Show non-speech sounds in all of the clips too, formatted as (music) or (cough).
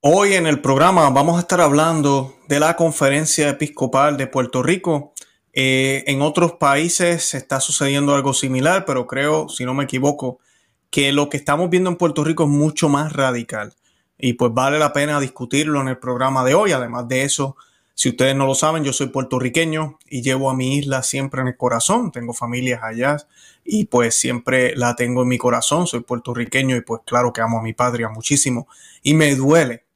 Hoy en el programa vamos a estar hablando de la conferencia episcopal de Puerto Rico. Eh, en otros países está sucediendo algo similar, pero creo, si no me equivoco, que lo que estamos viendo en Puerto Rico es mucho más radical. Y pues vale la pena discutirlo en el programa de hoy. Además de eso, si ustedes no lo saben, yo soy puertorriqueño y llevo a mi isla siempre en el corazón. Tengo familias allá y pues siempre la tengo en mi corazón. Soy puertorriqueño y pues claro que amo a mi patria muchísimo. Y me duele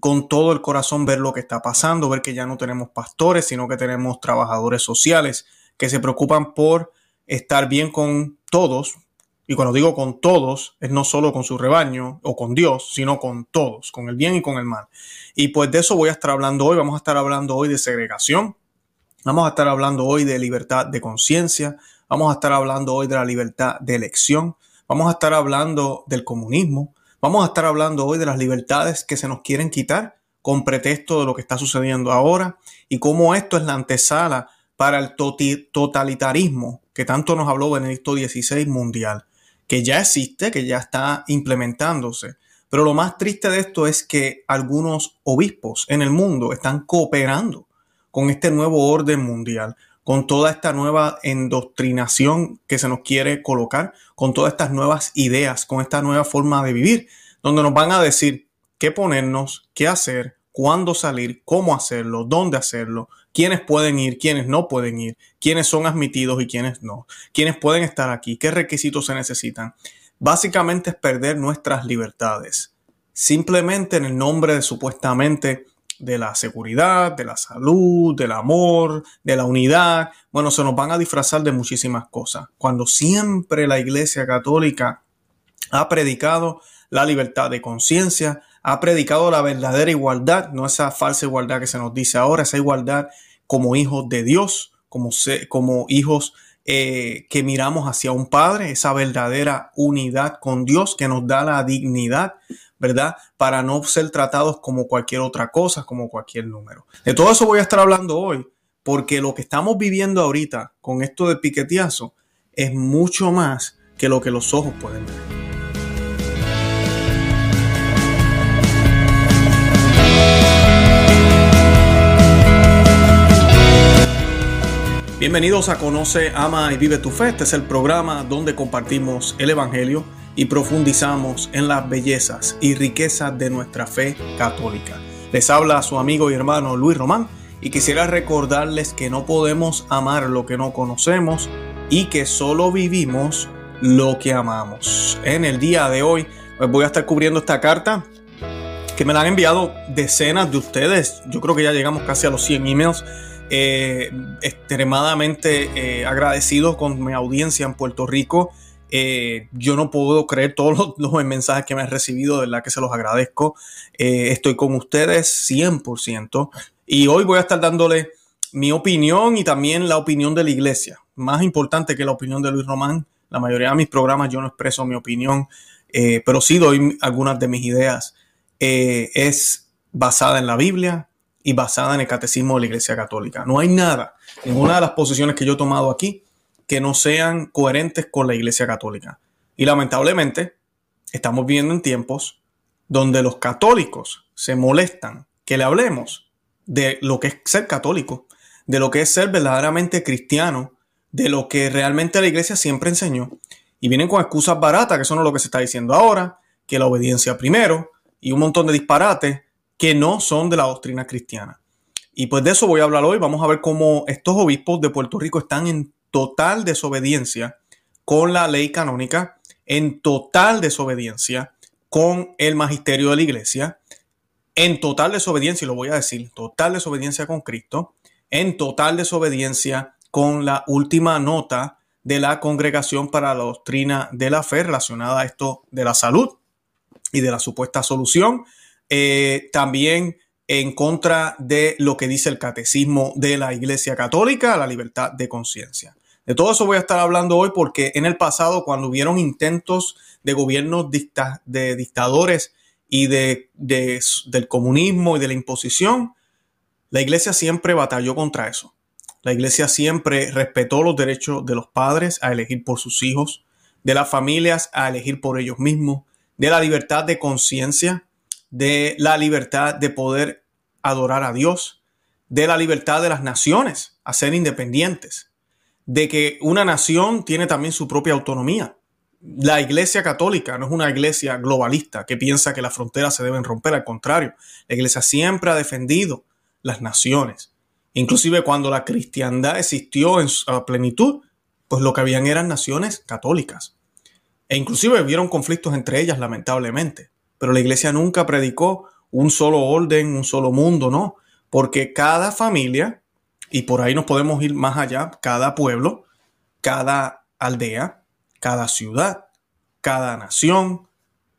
con todo el corazón ver lo que está pasando, ver que ya no tenemos pastores, sino que tenemos trabajadores sociales que se preocupan por estar bien con todos, y cuando digo con todos, es no solo con su rebaño o con Dios, sino con todos, con el bien y con el mal. Y pues de eso voy a estar hablando hoy. Vamos a estar hablando hoy de segregación. Vamos a estar hablando hoy de libertad de conciencia. Vamos a estar hablando hoy de la libertad de elección. Vamos a estar hablando del comunismo. Vamos a estar hablando hoy de las libertades que se nos quieren quitar con pretexto de lo que está sucediendo ahora y cómo esto es la antesala para el totalitarismo que tanto nos habló Benedicto XVI mundial que ya existe, que ya está implementándose. Pero lo más triste de esto es que algunos obispos en el mundo están cooperando con este nuevo orden mundial, con toda esta nueva endoctrinación que se nos quiere colocar, con todas estas nuevas ideas, con esta nueva forma de vivir, donde nos van a decir qué ponernos, qué hacer, cuándo salir, cómo hacerlo, dónde hacerlo, quiénes pueden ir, quiénes no pueden ir, quiénes son admitidos y quiénes no, quiénes pueden estar aquí, qué requisitos se necesitan. Básicamente es perder nuestras libertades, simplemente en el nombre de supuestamente de la seguridad, de la salud, del amor, de la unidad. Bueno, se nos van a disfrazar de muchísimas cosas. Cuando siempre la Iglesia Católica ha predicado la libertad de conciencia, ha predicado la verdadera igualdad, no esa falsa igualdad que se nos dice ahora, esa igualdad como hijos de Dios, como, como hijos eh, que miramos hacia un Padre, esa verdadera unidad con Dios que nos da la dignidad, ¿verdad? Para no ser tratados como cualquier otra cosa, como cualquier número. De todo eso voy a estar hablando hoy, porque lo que estamos viviendo ahorita con esto de piqueteazo es mucho más que lo que los ojos pueden ver. Bienvenidos a Conoce, Ama y Vive tu Fe. Este es el programa donde compartimos el Evangelio y profundizamos en las bellezas y riquezas de nuestra fe católica. Les habla su amigo y hermano Luis Román y quisiera recordarles que no podemos amar lo que no conocemos y que solo vivimos lo que amamos. En el día de hoy pues voy a estar cubriendo esta carta que me la han enviado decenas de ustedes. Yo creo que ya llegamos casi a los 100 emails eh, extremadamente eh, agradecido con mi audiencia en Puerto Rico. Eh, yo no puedo creer todos los, mensajes que me han recibido, de verdad que se los agradezco. estoy con ustedes 100%. Y hoy voy a estar dándole mi opinión y también la opinión de la iglesia. Más importante que la opinión de Luis Román. La mayoría de mis programas yo no expreso mi opinión, pero sí doy algunas de mis ideas. es basada en la Biblia, y basada en el catecismo de la Iglesia Católica. No hay nada, ninguna de las posiciones que yo he tomado aquí, que no sean coherentes con la Iglesia Católica. Y lamentablemente, estamos viviendo en tiempos donde los católicos se molestan que le hablemos de lo que es ser católico, de lo que es ser verdaderamente cristiano, de lo que realmente la iglesia siempre enseñó. Y vienen con excusas baratas, que es lo que se está diciendo ahora, que la obediencia primero, y un montón de disparates que no son de la doctrina cristiana. Y pues de eso voy a hablar hoy. Vamos a ver cómo estos obispos de Puerto Rico están en total desobediencia con la ley canónica, en total desobediencia con el magisterio de la iglesia, en total desobediencia, y lo voy a decir, total desobediencia con Cristo, en total desobediencia con la última nota de la Congregación para la Doctrina de la Fe relacionada a esto de la salud y de la supuesta solución eh, también en contra de lo que dice el catecismo de la Iglesia Católica, la libertad de conciencia. De todo eso voy a estar hablando hoy porque en el pasado, cuando hubieron intentos de gobiernos de dictadores y de, del comunismo y de la imposición, la Iglesia siempre batalló contra eso. La Iglesia siempre respetó los derechos de los padres a elegir por sus hijos, de las familias a elegir por ellos mismos, de la libertad de conciencia de la libertad de poder adorar a Dios, de la libertad de las naciones a ser independientes, de que una nación tiene también su propia autonomía. La iglesia católica no es una iglesia globalista que piensa que las fronteras se deben romper, al contrario, la iglesia siempre ha defendido las naciones. Inclusive cuando la cristiandad existió en su plenitud, pues lo que habían eran naciones católicas. E inclusive hubieron conflictos entre ellas, lamentablemente. Pero la iglesia nunca predicó un solo orden, un solo mundo, no. Porque cada familia, y por ahí nos podemos ir más allá, cada pueblo, cada aldea, cada ciudad, cada nación,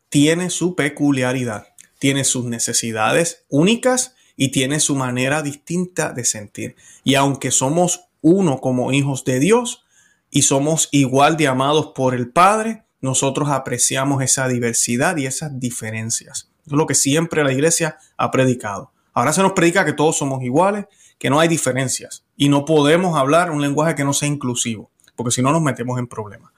tiene su peculiaridad, tiene sus necesidades únicas y tiene su manera distinta de sentir. Y aunque somos uno como hijos de Dios y somos igual de amados por el Padre, nosotros apreciamos esa diversidad y esas diferencias. Es lo que siempre la iglesia ha predicado. Ahora se nos predica que todos somos iguales, que no hay diferencias y no podemos hablar un lenguaje que no sea inclusivo, porque si no nos metemos en problemas.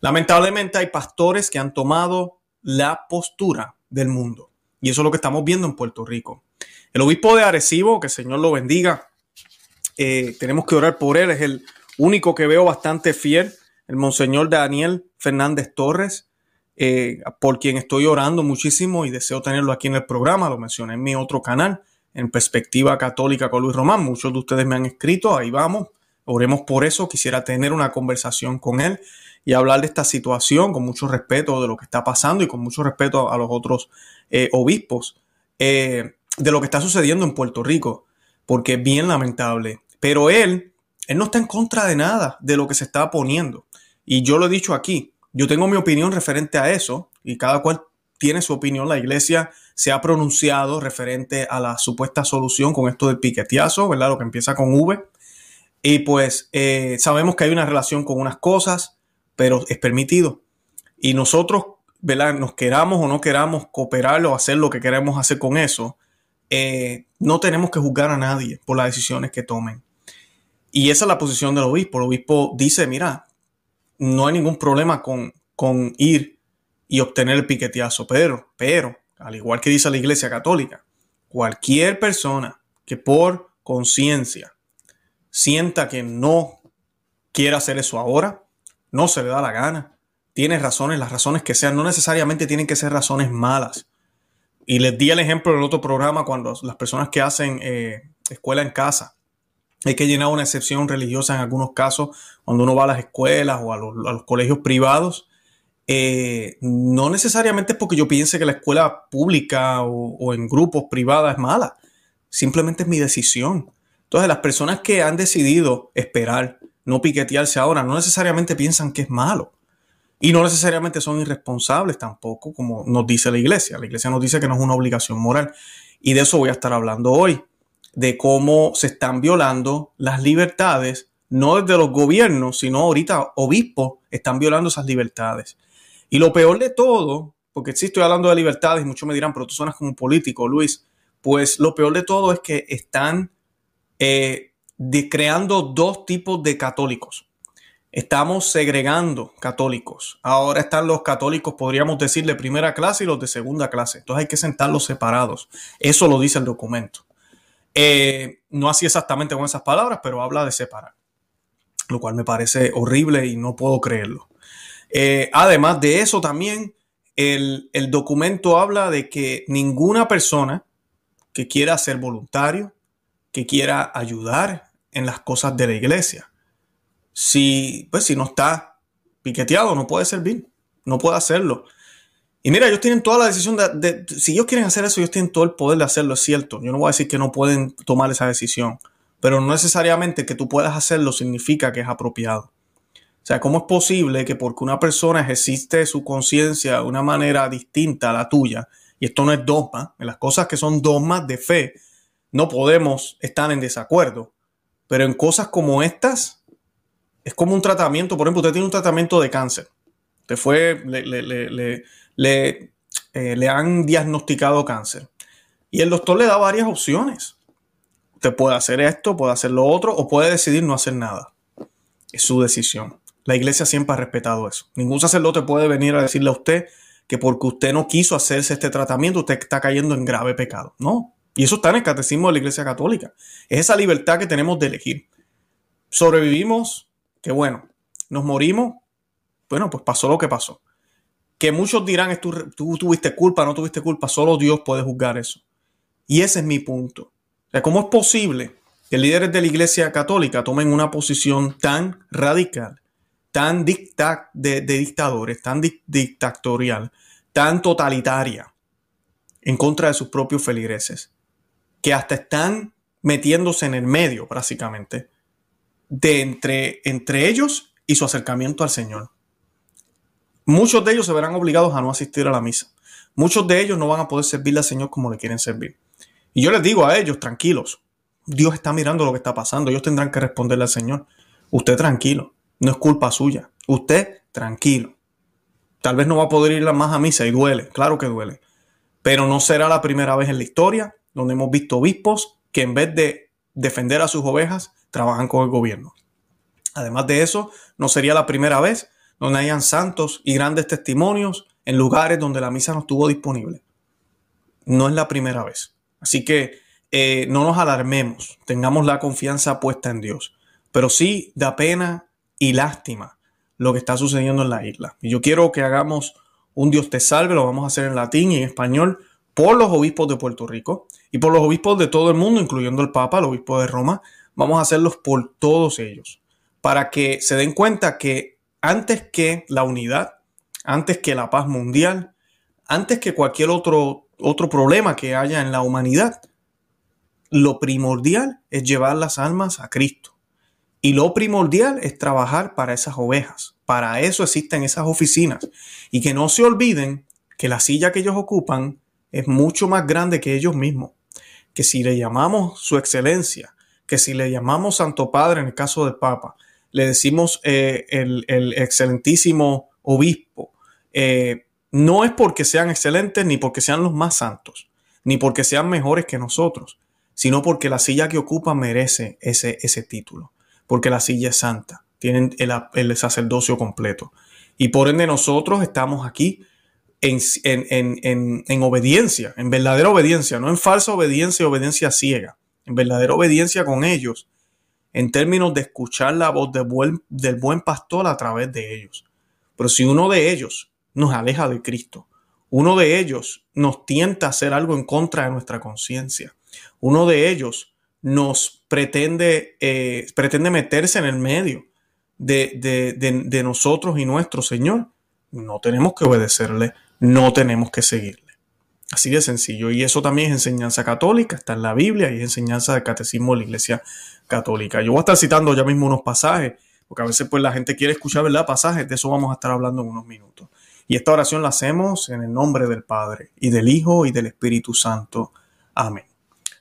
Lamentablemente hay pastores que han tomado la postura del mundo y eso es lo que estamos viendo en Puerto Rico. El obispo de Arecibo, que Señor lo bendiga, eh, tenemos que orar por él, es el único que veo bastante fiel el Monseñor Daniel Fernández Torres, eh, por quien estoy orando muchísimo y deseo tenerlo aquí en el programa, lo mencioné en mi otro canal, en Perspectiva Católica con Luis Román. Muchos de ustedes me han escrito, ahí vamos, oremos por eso, quisiera tener una conversación con él y hablar de esta situación con mucho respeto de lo que está pasando y con mucho respeto a los otros eh, obispos, eh, de lo que está sucediendo en Puerto Rico, porque es bien lamentable. Pero él, él no está en contra de nada de lo que se está poniendo. Y yo lo he dicho aquí, yo tengo mi opinión referente a eso y cada cual tiene su opinión. La iglesia se ha pronunciado referente a la supuesta solución con esto del piqueteazo, ¿verdad? Lo que empieza con V. Y pues eh, sabemos que hay una relación con unas cosas, pero es permitido. Y nosotros, ¿verdad? Nos queramos o no queramos cooperar o hacer lo que queremos hacer con eso, eh, no tenemos que juzgar a nadie por las decisiones que tomen. Y esa es la posición del obispo. El obispo dice, mira, no hay ningún problema con, con ir y obtener el piqueteazo, pero, pero, al igual que dice la Iglesia Católica, cualquier persona que por conciencia sienta que no quiere hacer eso ahora, no se le da la gana, tiene razones, las razones que sean, no necesariamente tienen que ser razones malas. Y les di el ejemplo en el otro programa cuando las personas que hacen eh, escuela en casa, hay que llenar una excepción religiosa en algunos casos, cuando uno va a las escuelas o a los, colegios privados. Eh, no necesariamente es porque yo piense que la escuela pública o, en grupos privados es mala, simplemente es mi decisión. Entonces, las personas que han decidido esperar, no piquetearse ahora, no necesariamente piensan que es malo. Y no necesariamente son irresponsables tampoco, como nos dice la iglesia. La iglesia nos dice que no es una obligación moral. Y de eso voy a estar hablando hoy de cómo se están violando las libertades, no desde los gobiernos, sino ahorita obispos están violando esas libertades. Y lo peor de todo, porque sí estoy hablando de libertades y muchos me dirán, pero tú suenas como un político, Luis, pues lo peor de todo es que están eh, creando dos tipos de católicos. Estamos segregando católicos. Ahora están los católicos, podríamos decir, de primera clase y los de segunda clase. Entonces hay que sentarlos separados. Eso lo dice el documento. Eh, no así exactamente con esas palabras, pero habla de separar, lo cual me parece horrible y no puedo creerlo. Eh, además de eso, también el, el documento habla de que ninguna persona que quiera ser voluntario, que quiera ayudar en las cosas de la iglesia, si, pues, si no está piqueteado, no puede servir, no puede hacerlo. Y mira, ellos tienen toda la decisión de, si ellos quieren hacer eso, ellos tienen todo el poder de hacerlo, es cierto. Yo no voy a decir que no pueden tomar esa decisión, pero no necesariamente que tú puedas hacerlo significa que es apropiado. O sea, ¿cómo es posible que porque una persona ejercite su conciencia de una manera distinta a la tuya, y esto no es dogma, en las cosas que son dogmas de fe, no podemos estar en desacuerdo, pero en cosas como estas, es como un tratamiento, por ejemplo, usted tiene un tratamiento de cáncer, te fue, le, le le, eh, le han diagnosticado cáncer. Y el doctor le da varias opciones. Usted puede hacer esto, puede hacer lo otro o puede decidir no hacer nada. Es su decisión. La iglesia siempre ha respetado eso. Ningún sacerdote puede venir a decirle a usted que porque usted no quiso hacerse este tratamiento, usted está cayendo en grave pecado. No. Y eso está en el catecismo de la Iglesia Católica. Es esa libertad que tenemos de elegir. Sobrevivimos, qué bueno. Nos morimos, bueno, pues pasó lo que pasó. Que muchos dirán, tú, tú tuviste culpa, no tuviste culpa, solo Dios puede juzgar eso. Y ese es mi punto. ¿cómo es posible que líderes de la Iglesia Católica tomen una posición tan radical, tan dicta de, dictadores, tan dictatorial, tan totalitaria en contra de sus propios feligreses, que hasta están metiéndose en el medio, básicamente, de entre, entre ellos y su acercamiento al Señor. Muchos de ellos se verán obligados a no asistir a la misa. Muchos de ellos no van a poder servirle al Señor como le quieren servir. Y yo les digo a ellos, tranquilos, Dios está mirando lo que está pasando, ellos tendrán que responderle al Señor. Usted tranquilo, no es culpa suya. Usted tranquilo. Tal vez no va a poder ir más a misa y duele, claro que duele. Pero no será la primera vez en la historia donde hemos visto obispos que en vez de defender a sus ovejas, trabajan con el gobierno. Además de eso, no sería la primera vez donde hayan santos y grandes testimonios en lugares donde la misa no estuvo disponible. No es la primera vez. Así que eh, no nos alarmemos, tengamos la confianza puesta en Dios. Pero sí da pena y lástima lo que está sucediendo en la isla. Y yo quiero que hagamos un Dios te salve, lo vamos a hacer en latín y en español por los obispos de Puerto Rico y por los obispos de todo el mundo, incluyendo el Papa, el obispo de Roma. Vamos a hacerlos por todos ellos, para que se den cuenta que antes que la unidad, antes que la paz mundial, antes que cualquier otro, otro problema que haya en la humanidad, lo primordial es llevar las almas a Cristo. Y lo primordial es trabajar para esas ovejas. Para eso existen esas oficinas. Y que no se olviden que la silla que ellos ocupan es mucho más grande que ellos mismos. Que si le llamamos su excelencia, que si le llamamos Santo Padre en el caso del Papa, le decimos eh, el, excelentísimo obispo, eh, no es porque sean excelentes ni porque sean los más santos, ni porque sean mejores que nosotros, sino porque la silla que ocupan merece ese, ese título porque la silla es santa, tienen el, sacerdocio completo. Y por ende nosotros estamos aquí en, en, obediencia, en verdadera obediencia, no en falsa obediencia, obediencia ciega, en verdadera obediencia con ellos, en términos de escuchar la voz del buen, pastor a través de ellos. Pero si uno de ellos nos aleja de Cristo, uno de ellos nos tienta a hacer algo en contra de nuestra conciencia, uno de ellos nos pretende, eh, pretende meterse en el medio de, nosotros y nuestro Señor, no tenemos que obedecerle, no tenemos que seguirle. Así de sencillo. Y eso también es enseñanza católica, está en la Biblia y es enseñanza del catecismo de la Iglesia Católica. Yo voy a estar citando ya mismo unos pasajes, porque a veces pues la gente quiere escuchar, ¿verdad? Pasajes, de eso vamos a estar hablando en unos minutos. Y esta oración la hacemos en el nombre del Padre, y del Hijo, y del Espíritu Santo. Amén.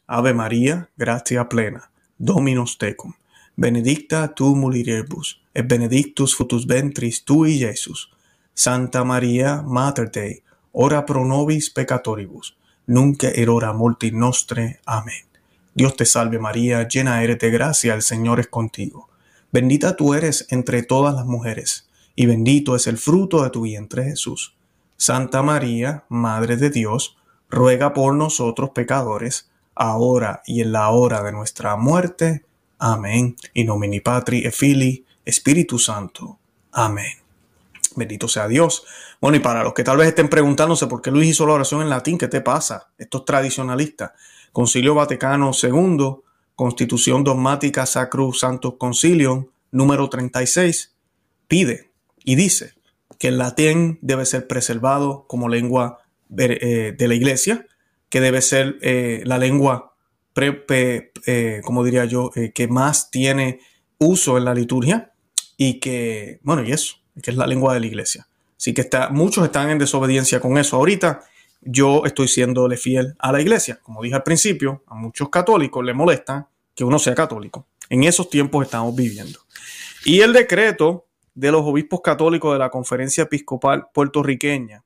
Ave María, gratia plena, Dominus tecum, benedicta tu mulieribus, et benedictus fructus ventris tui, Jesús. Santa María, Mater Dei, ora pro nobis peccatoribus, nunc et hora mortis nostre. Amén. Dios te salve María, llena eres de gracia, el Señor es contigo. Bendita tú eres entre todas las mujeres, y bendito es el fruto de tu vientre Jesús. Santa María, Madre de Dios, ruega por nosotros pecadores, ahora y en la hora de nuestra muerte. Amén. In nomine Patri e Fili, Espíritu Santo. Amén. Bendito sea Dios. Bueno, y para los que tal vez estén preguntándose por qué Luis hizo la oración en latín, ¿qué te pasa? Esto es tradicionalista. Concilio Vaticano II, Constitución Dogmática Sacro Santo Concilium, número 36, pide y dice que el latín debe ser preservado como lengua eh, de la iglesia, que debe ser eh, la lengua, eh, como diría yo, que más tiene uso en la liturgia y que, bueno, y eso, que es la lengua de la iglesia. Así que está, muchos están en desobediencia con eso. Ahorita yo estoy siéndole fiel a la iglesia. Como dije al principio, a muchos católicos les molesta que uno sea católico. En esos tiempos estamos viviendo. Y el decreto de los obispos católicos de la Conferencia Episcopal puertorriqueña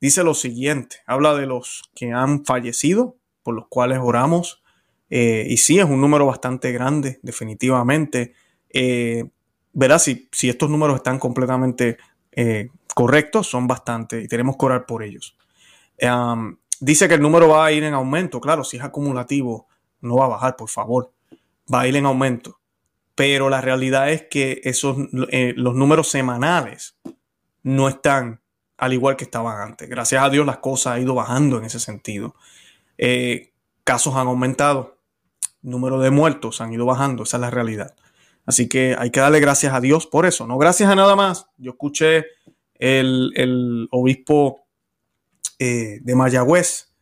dice lo siguiente, habla de los que han fallecido, por los cuales oramos, eh, y sí, es un número bastante grande, definitivamente. Eh, verás si, si estos números están completamente eh, correctos, son bastantes y tenemos que orar por ellos. dice que el número va a ir en aumento, claro, si es acumulativo, no va a bajar, por favor, va a ir en aumento. Pero la realidad es que esos, eh, los números semanales no están al igual que estaban antes. Gracias a Dios las cosas han ido bajando en ese sentido. Eh, casos han aumentado, número de muertos han ido bajando, esa es la realidad. Así que hay que darle gracias a Dios por eso, no gracias a nada más. Yo escuché el, obispo eh, de Mayagüez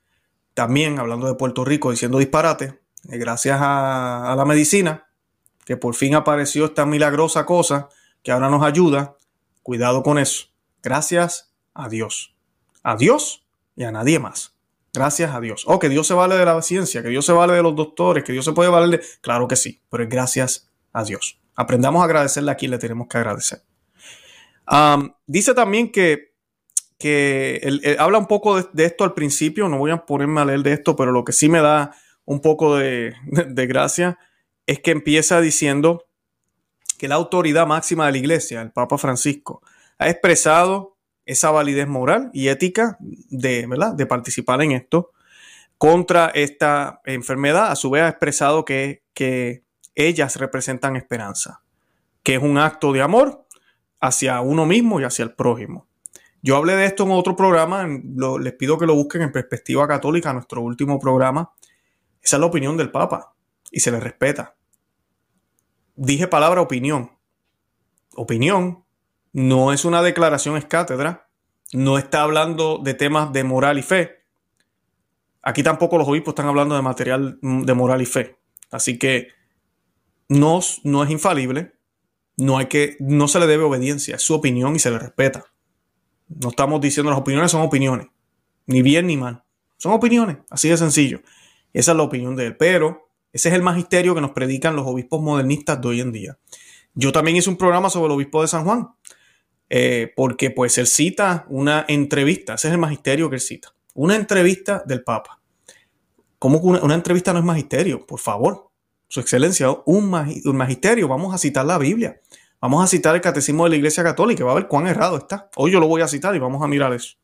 también hablando de Puerto Rico diciendo disparate, eh, gracias a, la medicina, que por fin apareció esta milagrosa cosa que ahora nos ayuda. Cuidado con eso. Gracias a Dios. A Dios y a nadie más. Gracias a Dios. Oh, que Dios se vale de la ciencia, que Dios se vale de los doctores, que Dios se puede valer de... Claro que sí, pero es gracias a Dios. Aprendamos a agradecerle a quien le tenemos que agradecer. dice también que, que habla un poco de, esto al principio, no voy a ponerme a leer de esto, pero lo que sí me da un poco de, de gracia es que empieza diciendo que la autoridad máxima de la iglesia, el Papa Francisco, ha expresado esa validez moral y ética de, ¿verdad? de participar en esto contra esta enfermedad. A su vez ha expresado que, que ellas representan esperanza, que es un acto de amor hacia uno mismo y hacia el prójimo. Yo hablé de esto en otro programa, les pido que lo busquen en perspectiva católica, nuestro último programa. Esa es la opinión del Papa y se le respeta. Dije palabra opinión. Opinión no es una declaración es cátedra, no está hablando de temas de moral y fe. Aquí tampoco los obispos están hablando de material de moral y fe. Así que no, es infalible, no, hay que, no se le debe obediencia, es su opinión y se le respeta. No estamos diciendo las opiniones son opiniones, ni bien ni mal. Son opiniones, así de sencillo. Esa es la opinión de él. Pero ese es el magisterio que nos predican los obispos modernistas de hoy en día. Yo también hice un programa sobre el obispo de San Juan, eh, porque pues él cita una entrevista, ese es el magisterio que él cita, una entrevista del Papa. ¿Cómo que una entrevista no es magisterio? Por favor, su excelencia, un, magisterio. Vamos a citar la Biblia. Vamos a citar el catecismo de la Iglesia Católica. Va a ver cuán errado está. Hoy yo lo voy a citar y vamos a mirar eso.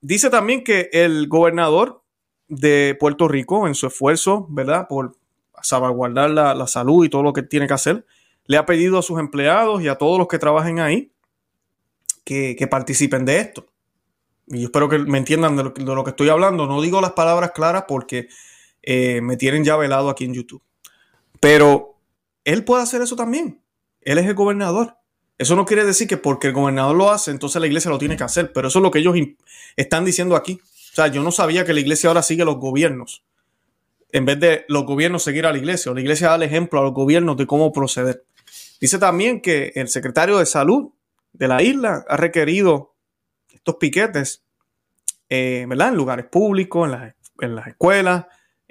dice también que el gobernador de Puerto Rico, en su esfuerzo, ¿verdad? Por salvaguardar la, salud y todo lo que tiene que hacer, le ha pedido a sus empleados y a todos los que trabajen ahí que, participen de esto. Y yo espero que me entiendan de lo que estoy hablando. No digo las palabras claras porque eh, me tienen ya velado aquí en YouTube. Pero él puede hacer eso también. Él es el gobernador. Eso no quiere decir que porque el gobernador lo hace, entonces la iglesia lo tiene que hacer. Pero eso es lo que ellos están diciendo aquí. O sea, yo no sabía que la iglesia ahora sigue los gobiernos. En vez de los gobiernos seguir a la iglesia. La iglesia da el ejemplo a los gobiernos de cómo proceder. Dice también que el secretario de salud de la isla ha requerido estos piquetes, eh, ¿verdad? En lugares públicos, en las escuelas,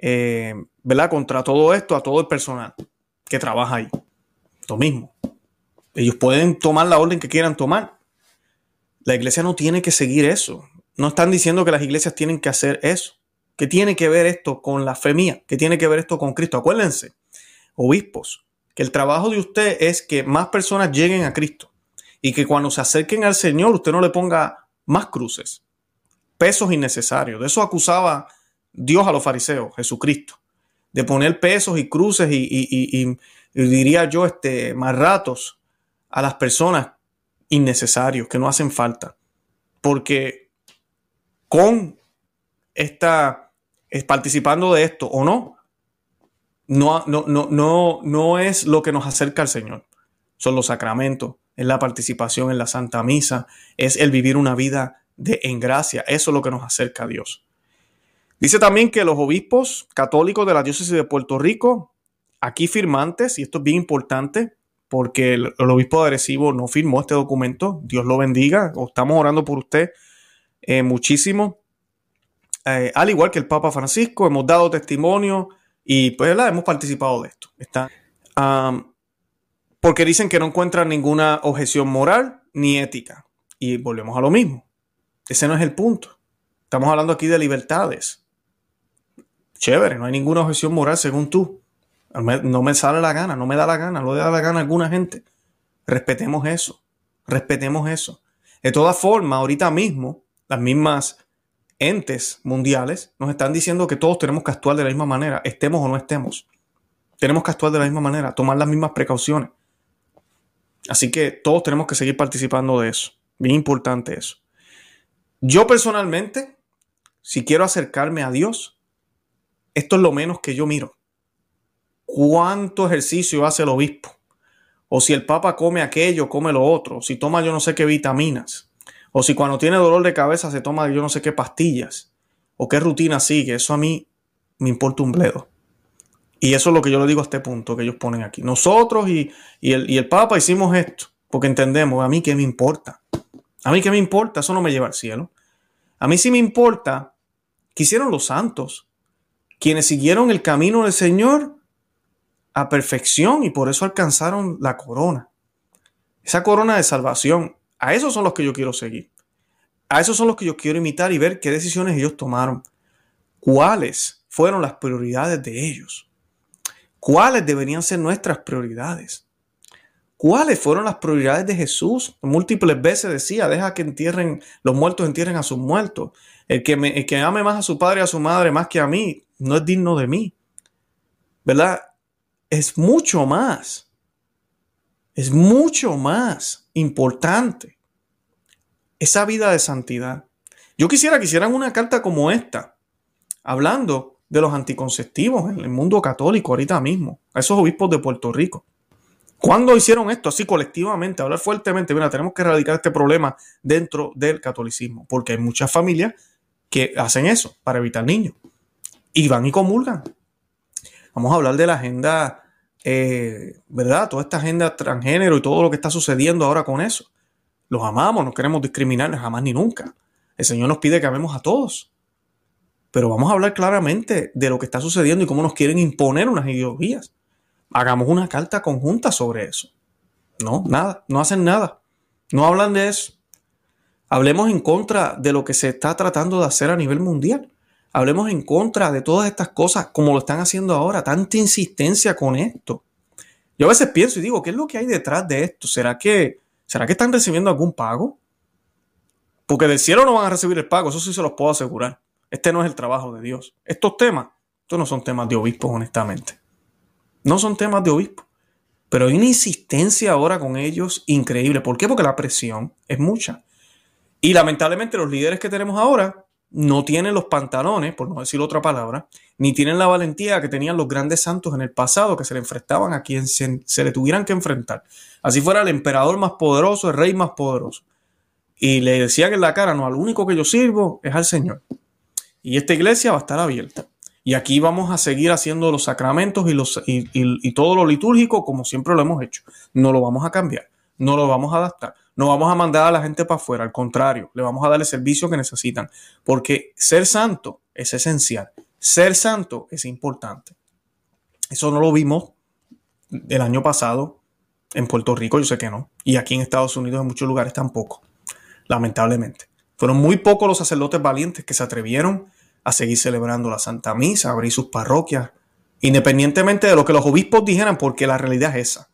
eh, ¿verdad? Contra todo esto, a todo el personal que trabaja ahí. Lo mismo. Ellos pueden tomar la orden que quieran tomar. La iglesia no tiene que seguir eso. No están diciendo que las iglesias tienen que hacer eso. ¿Qué tiene que ver esto con la fe mía? ¿Qué tiene que ver esto con Cristo? Acuérdense, obispos, que el trabajo de usted es que más personas lleguen a Cristo y que cuando se acerquen al Señor usted no le ponga más cruces, pesos innecesarios. De eso acusaba Dios a los fariseos, Jesucristo, de poner pesos y cruces y, diría yo, este, más ratos a las personas innecesarios, que no hacen falta. Porque con esta, es participando de esto o no, no, no, no, no, no es lo que nos acerca al Señor. Son los sacramentos, es la participación en la Santa Misa, es el vivir una vida de en gracia. Eso es lo que nos acerca a Dios. Dice también que los obispos católicos de la diócesis de Puerto Rico, aquí firmantes, y esto es bien importante, porque el, obispo de Arecibo no firmó este documento, Dios lo bendiga, estamos orando por usted eh, muchísimo. Eh, al igual que el Papa Francisco, hemos dado testimonio y pues hemos participado de esto. Está, porque dicen que no encuentran ninguna objeción moral ni ética. Y volvemos a lo mismo. Ese no es el punto. Estamos hablando aquí de libertades chévere, no hay ninguna objeción moral según tú. No me sale la gana, no me da la gana, no le da la gana a alguna gente. Respetemos eso. Respetemos eso. De todas formas, ahorita mismo, las mismas entes mundiales nos están diciendo que todos tenemos que actuar de la misma manera, estemos o no estemos. Tenemos que actuar de la misma manera, tomar las mismas precauciones. Así que todos tenemos que seguir participando de eso. Bien importante eso. Yo personalmente, si quiero acercarme a Dios, esto es lo menos que yo miro. ¿Cuánto ejercicio hace el obispo? O si el papa come aquello, come lo otro. Si toma yo no sé qué vitaminas. O si cuando tiene dolor de cabeza se toma yo no sé qué pastillas. O qué rutina sigue. Eso a mí me importa un bledo. Y eso es lo que yo le digo a este punto que ellos ponen aquí. Nosotros y, el, y el Papa hicimos esto porque entendemos, a mí qué me importa. A mí qué me importa, eso no me lleva al cielo. A mí sí me importa que hicieron los santos, quienes siguieron el camino del Señor a perfección y por eso alcanzaron la corona. Esa corona de salvación. A esos son los que yo quiero seguir. A esos son los que yo quiero imitar y ver qué decisiones ellos tomaron. ¿Cuáles fueron las prioridades de ellos? ¿Cuáles deberían ser nuestras prioridades? ¿Cuáles fueron las prioridades de Jesús? Múltiples veces decía, deja que entierren, los muertos entierren a sus muertos. El que, me, el que ame más a su padre y a su madre más que a mí, no es digno de mí. ¿Verdad? Es mucho más. Es mucho más importante esa vida de santidad. Yo quisiera que hicieran una carta como esta, hablando de los anticonceptivos en el mundo católico ahorita mismo, a esos obispos de Puerto Rico. ¿Cuándo hicieron esto así colectivamente? Hablar fuertemente, mira, tenemos que erradicar este problema dentro del catolicismo, porque hay muchas familias que hacen eso para evitar niños y van y comulgan. Vamos a hablar de la agenda, eh, ¿verdad? Toda esta agenda transgénero y todo lo que está sucediendo ahora con eso. Los amamos, no queremos discriminar jamás ni nunca. El Señor nos pide que amemos a todos pero vamos a hablar claramente de lo que está sucediendo y cómo nos quieren imponer unas ideologías. Hagamos una carta conjunta sobre eso. No, nada, no hacen nada. No hablan de eso. Hablemos en contra de lo que se está tratando de hacer a nivel mundial. Hablemos en contra de todas estas cosas como lo están haciendo ahora. Tanta insistencia con esto. Yo a veces pienso y digo, ¿qué es lo que hay detrás de esto? ¿Será que, ¿será que están recibiendo algún pago? Porque del cielo no van a recibir el pago, eso sí se los puedo asegurar. Este no es el trabajo de Dios. Estos temas, estos no son temas de obispos, honestamente. No son temas de obispos. Pero hay una insistencia ahora con ellos increíble. ¿Por qué? Porque la presión es mucha. Y lamentablemente los líderes que tenemos ahora no tienen los pantalones, por no decir otra palabra, ni tienen la valentía que tenían los grandes santos en el pasado, que se le enfrentaban a quien se, le tuvieran que enfrentar. Así fuera el emperador más poderoso, el rey más poderoso. Y le decían en la cara, no, al único que yo sirvo es al Señor. Y esta iglesia va a estar abierta. Y aquí vamos a seguir haciendo los sacramentos y, los, y, todo lo litúrgico como siempre lo hemos hecho. No lo vamos a cambiar, no lo vamos a adaptar, no vamos a mandar a la gente para afuera, al contrario, le vamos a dar el servicio que necesitan. Porque ser santo es esencial, ser santo es importante. Eso no lo vimos el año pasado en Puerto Rico, yo sé que no. Y aquí en Estados Unidos en muchos lugares tampoco, lamentablemente. Fueron muy pocos los sacerdotes valientes que se atrevieron a seguir celebrando la Santa Misa, a abrir sus parroquias, independientemente de lo que los obispos dijeran, porque la realidad es esa.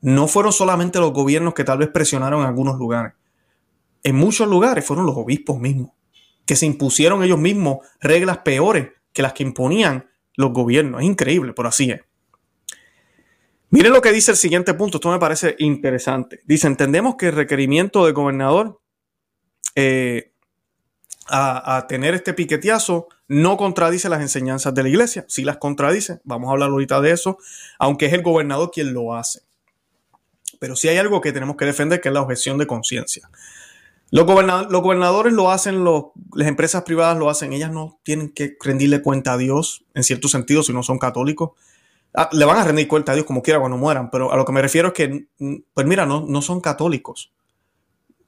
No fueron solamente los gobiernos que tal vez presionaron en algunos lugares. En muchos lugares fueron los obispos mismos, que se impusieron ellos mismos reglas peores que las que imponían los gobiernos. Es increíble, pero así es. Miren lo que dice el siguiente punto, esto me parece interesante. Dice, entendemos que el requerimiento del gobernador eh, a, tener este piqueteazo no contradice las enseñanzas de la iglesia, sí las contradice, vamos a hablar ahorita de eso, aunque es el gobernador quien lo hace. Pero sí hay algo que tenemos que defender, que es la objeción de conciencia. Los, gobernadores lo hacen, las empresas privadas lo hacen, ellas no tienen que rendirle cuenta a Dios, en cierto sentido, si no son católicos. Ah, le van a rendir cuenta a Dios como quiera cuando mueran, pero a lo que me refiero es que, pues mira, no, no son católicos.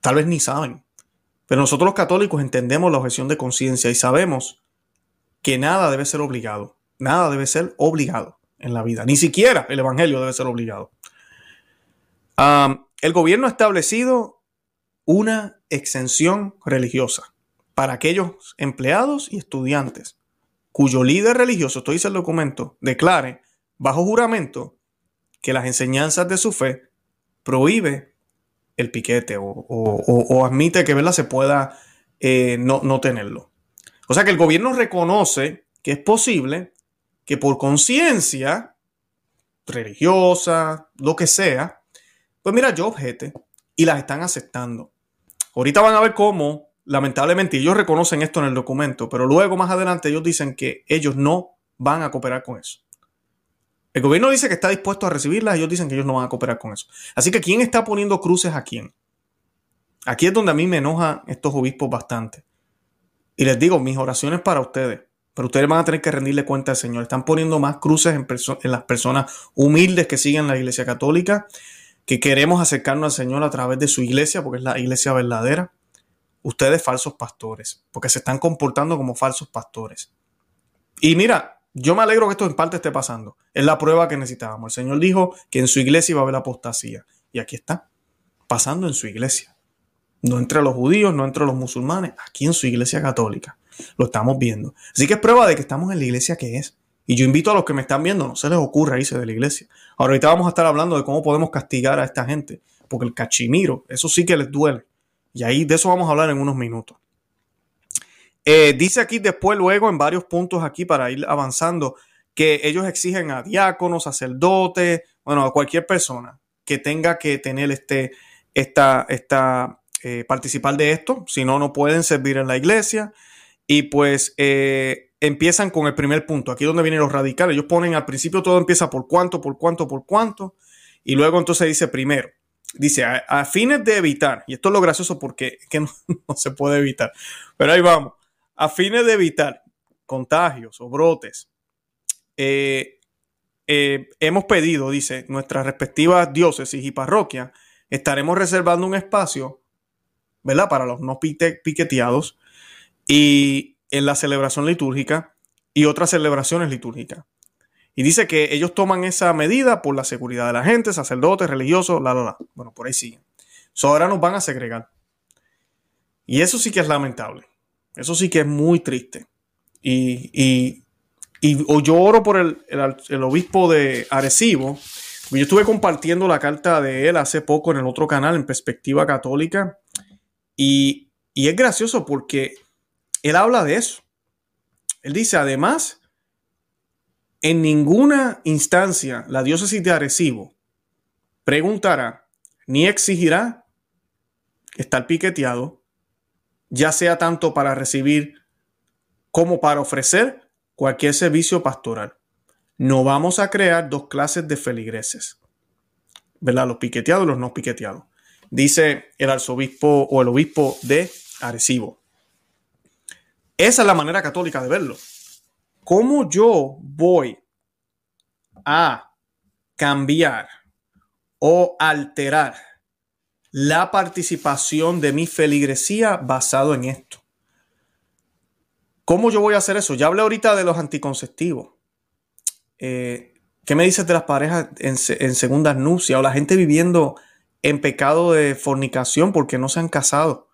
Tal vez ni saben. Pero nosotros los católicos entendemos la objeción de conciencia y sabemos que nada debe ser obligado. Nada debe ser obligado en la vida. Ni siquiera el Evangelio debe ser obligado. El gobierno ha establecido una exención religiosa para aquellos empleados y estudiantes cuyo líder religioso, esto dice el documento, declare bajo juramento que las enseñanzas de su fe prohíbe el piquete o, admite que ¿verdad? se pueda eh, no, no tenerlo. O sea que el gobierno reconoce que es posible que por conciencia religiosa, lo que sea, pues mira, yo objete y las están aceptando. Ahorita van a ver cómo, lamentablemente, ellos reconocen esto en el documento, pero luego más adelante ellos dicen que ellos no van a cooperar con eso. El gobierno dice que está dispuesto a recibirlas, ellos dicen que ellos no van a cooperar con eso. Así que ¿quién está poniendo cruces a quién? Aquí es donde a mí me enoja estos obispos bastante. Y les digo, mis oraciones para ustedes. Pero ustedes van a tener que rendirle cuenta al Señor. Están poniendo más cruces en las personas humildes que siguen la iglesia católica, que queremos acercarnos al Señor a través de su iglesia, porque es la iglesia verdadera. Ustedes falsos pastores, porque se están comportando como falsos pastores. Y mira, yo me alegro que esto en parte esté pasando. Es la prueba que necesitábamos. El Señor dijo que en su iglesia iba a haber apostasía. Y aquí está, pasando en su iglesia. No entre los judíos, no entre los musulmanes, aquí en su iglesia católica. Lo estamos viendo. Así que es prueba de que estamos en la iglesia que es. Y yo invito a los que me están viendo, no se les ocurra irse de la iglesia. Ahora, ahorita vamos a estar hablando de cómo podemos castigar a esta gente. Porque el cachimiro, eso sí que les duele. Y ahí de eso vamos a hablar en unos minutos. Eh, dice aquí después, luego, en varios puntos aquí para ir avanzando, que ellos exigen a diáconos, sacerdotes, bueno, a cualquier persona que tenga que tener este, esta, esta, eh, participar de esto, si no, no pueden servir en la iglesia. Y pues eh, empiezan con el primer punto, aquí donde vienen los radicales. Ellos ponen al principio todo empieza por cuánto, por cuánto, por cuánto. Y luego entonces dice primero, dice a, fines de evitar, y esto es lo gracioso porque que (laughs) no se puede evitar, pero ahí vamos a fines de evitar contagios o brotes, eh, eh, hemos pedido, dice, nuestras respectivas diócesis y parroquias, estaremos reservando un espacio, ¿verdad? Para los no piqueteados y en la celebración litúrgica y otras celebraciones litúrgicas. Y dice que ellos toman esa medida por la seguridad de la gente, sacerdotes, religiosos, la, la, la. Bueno, por ahí siguen. ahora nos van a segregar. Y eso sí que es lamentable. Eso sí que es muy triste. Y, y, yo oro por el, el, obispo de Arecibo. Yo estuve compartiendo la carta de él hace poco en el otro canal, en Perspectiva Católica. Y, y es gracioso porque él habla de eso. Él dice, además, en ninguna instancia la diócesis de Arecibo preguntará ni exigirá estar piqueteado ya sea tanto para recibir como para ofrecer cualquier servicio pastoral. No vamos a crear dos clases de feligreses, ¿verdad? Los piqueteados y los no piqueteados. Dice el arzobispo o el obispo de Arecibo. Esa es la manera católica de verlo. ¿Cómo yo voy a cambiar o alterar la participación de mi feligresía basado en esto. ¿Cómo yo voy a hacer eso? Ya hablé ahorita de los anticonceptivos. Eh, ¿Qué me dices de las parejas en, en segundas nupcias o la gente viviendo en pecado de fornicación porque no se han casado?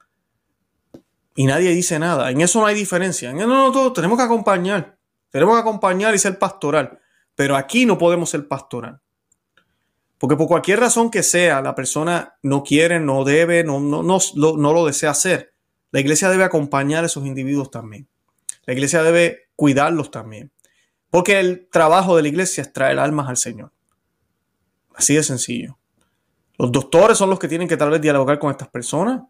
Y nadie dice nada. En eso no hay diferencia. En eso no, tenemos que acompañar. Tenemos que acompañar y ser pastoral. Pero aquí no podemos ser pastoral. Porque por cualquier razón que sea, la persona no quiere, no debe, no, no, no, no lo desea hacer. La iglesia debe acompañar a esos individuos también. La iglesia debe cuidarlos también. Porque el trabajo de la iglesia es traer almas al Señor. Así de sencillo. Los doctores son los que tienen que tal vez dialogar con estas personas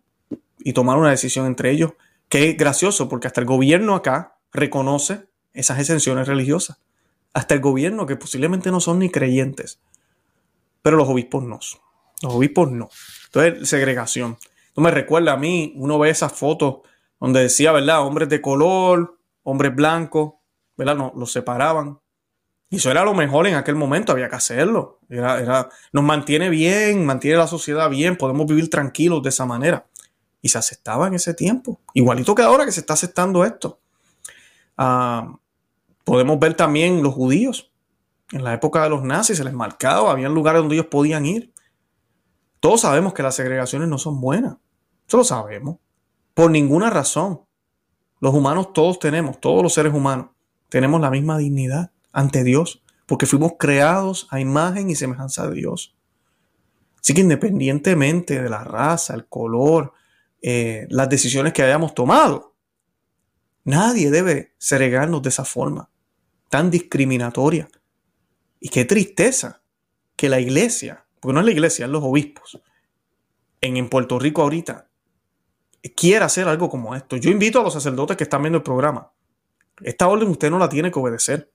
y tomar una decisión entre ellos. Que es gracioso porque hasta el gobierno acá reconoce esas exenciones religiosas. Hasta el gobierno que posiblemente no son ni creyentes pero los obispos no. Los obispos no. Entonces, segregación. Esto me recuerda a mí, uno ve esas fotos donde decía, ¿verdad? Hombres de color, hombres blancos, ¿verdad? No, los separaban. Y eso era lo mejor en aquel momento, había que hacerlo. Era, era, nos mantiene bien, mantiene la sociedad bien, podemos vivir tranquilos de esa manera. Y se aceptaba en ese tiempo. Igualito que ahora que se está aceptando esto. Ah, podemos ver también los judíos. En la época de los nazis se les marcaba, había lugares donde ellos podían ir. Todos sabemos que las segregaciones no son buenas. Eso lo sabemos. Por ninguna razón. Los humanos todos tenemos, todos los seres humanos, tenemos la misma dignidad ante Dios, porque fuimos creados a imagen y semejanza de Dios. Así que independientemente de la raza, el color, eh, las decisiones que hayamos tomado, nadie debe segregarnos de esa forma tan discriminatoria. Y qué tristeza que la iglesia, porque no es la iglesia, es los obispos, en, en Puerto Rico ahorita, quiera hacer algo como esto. Yo invito a los sacerdotes que están viendo el programa. Esta orden usted no la tiene que obedecer.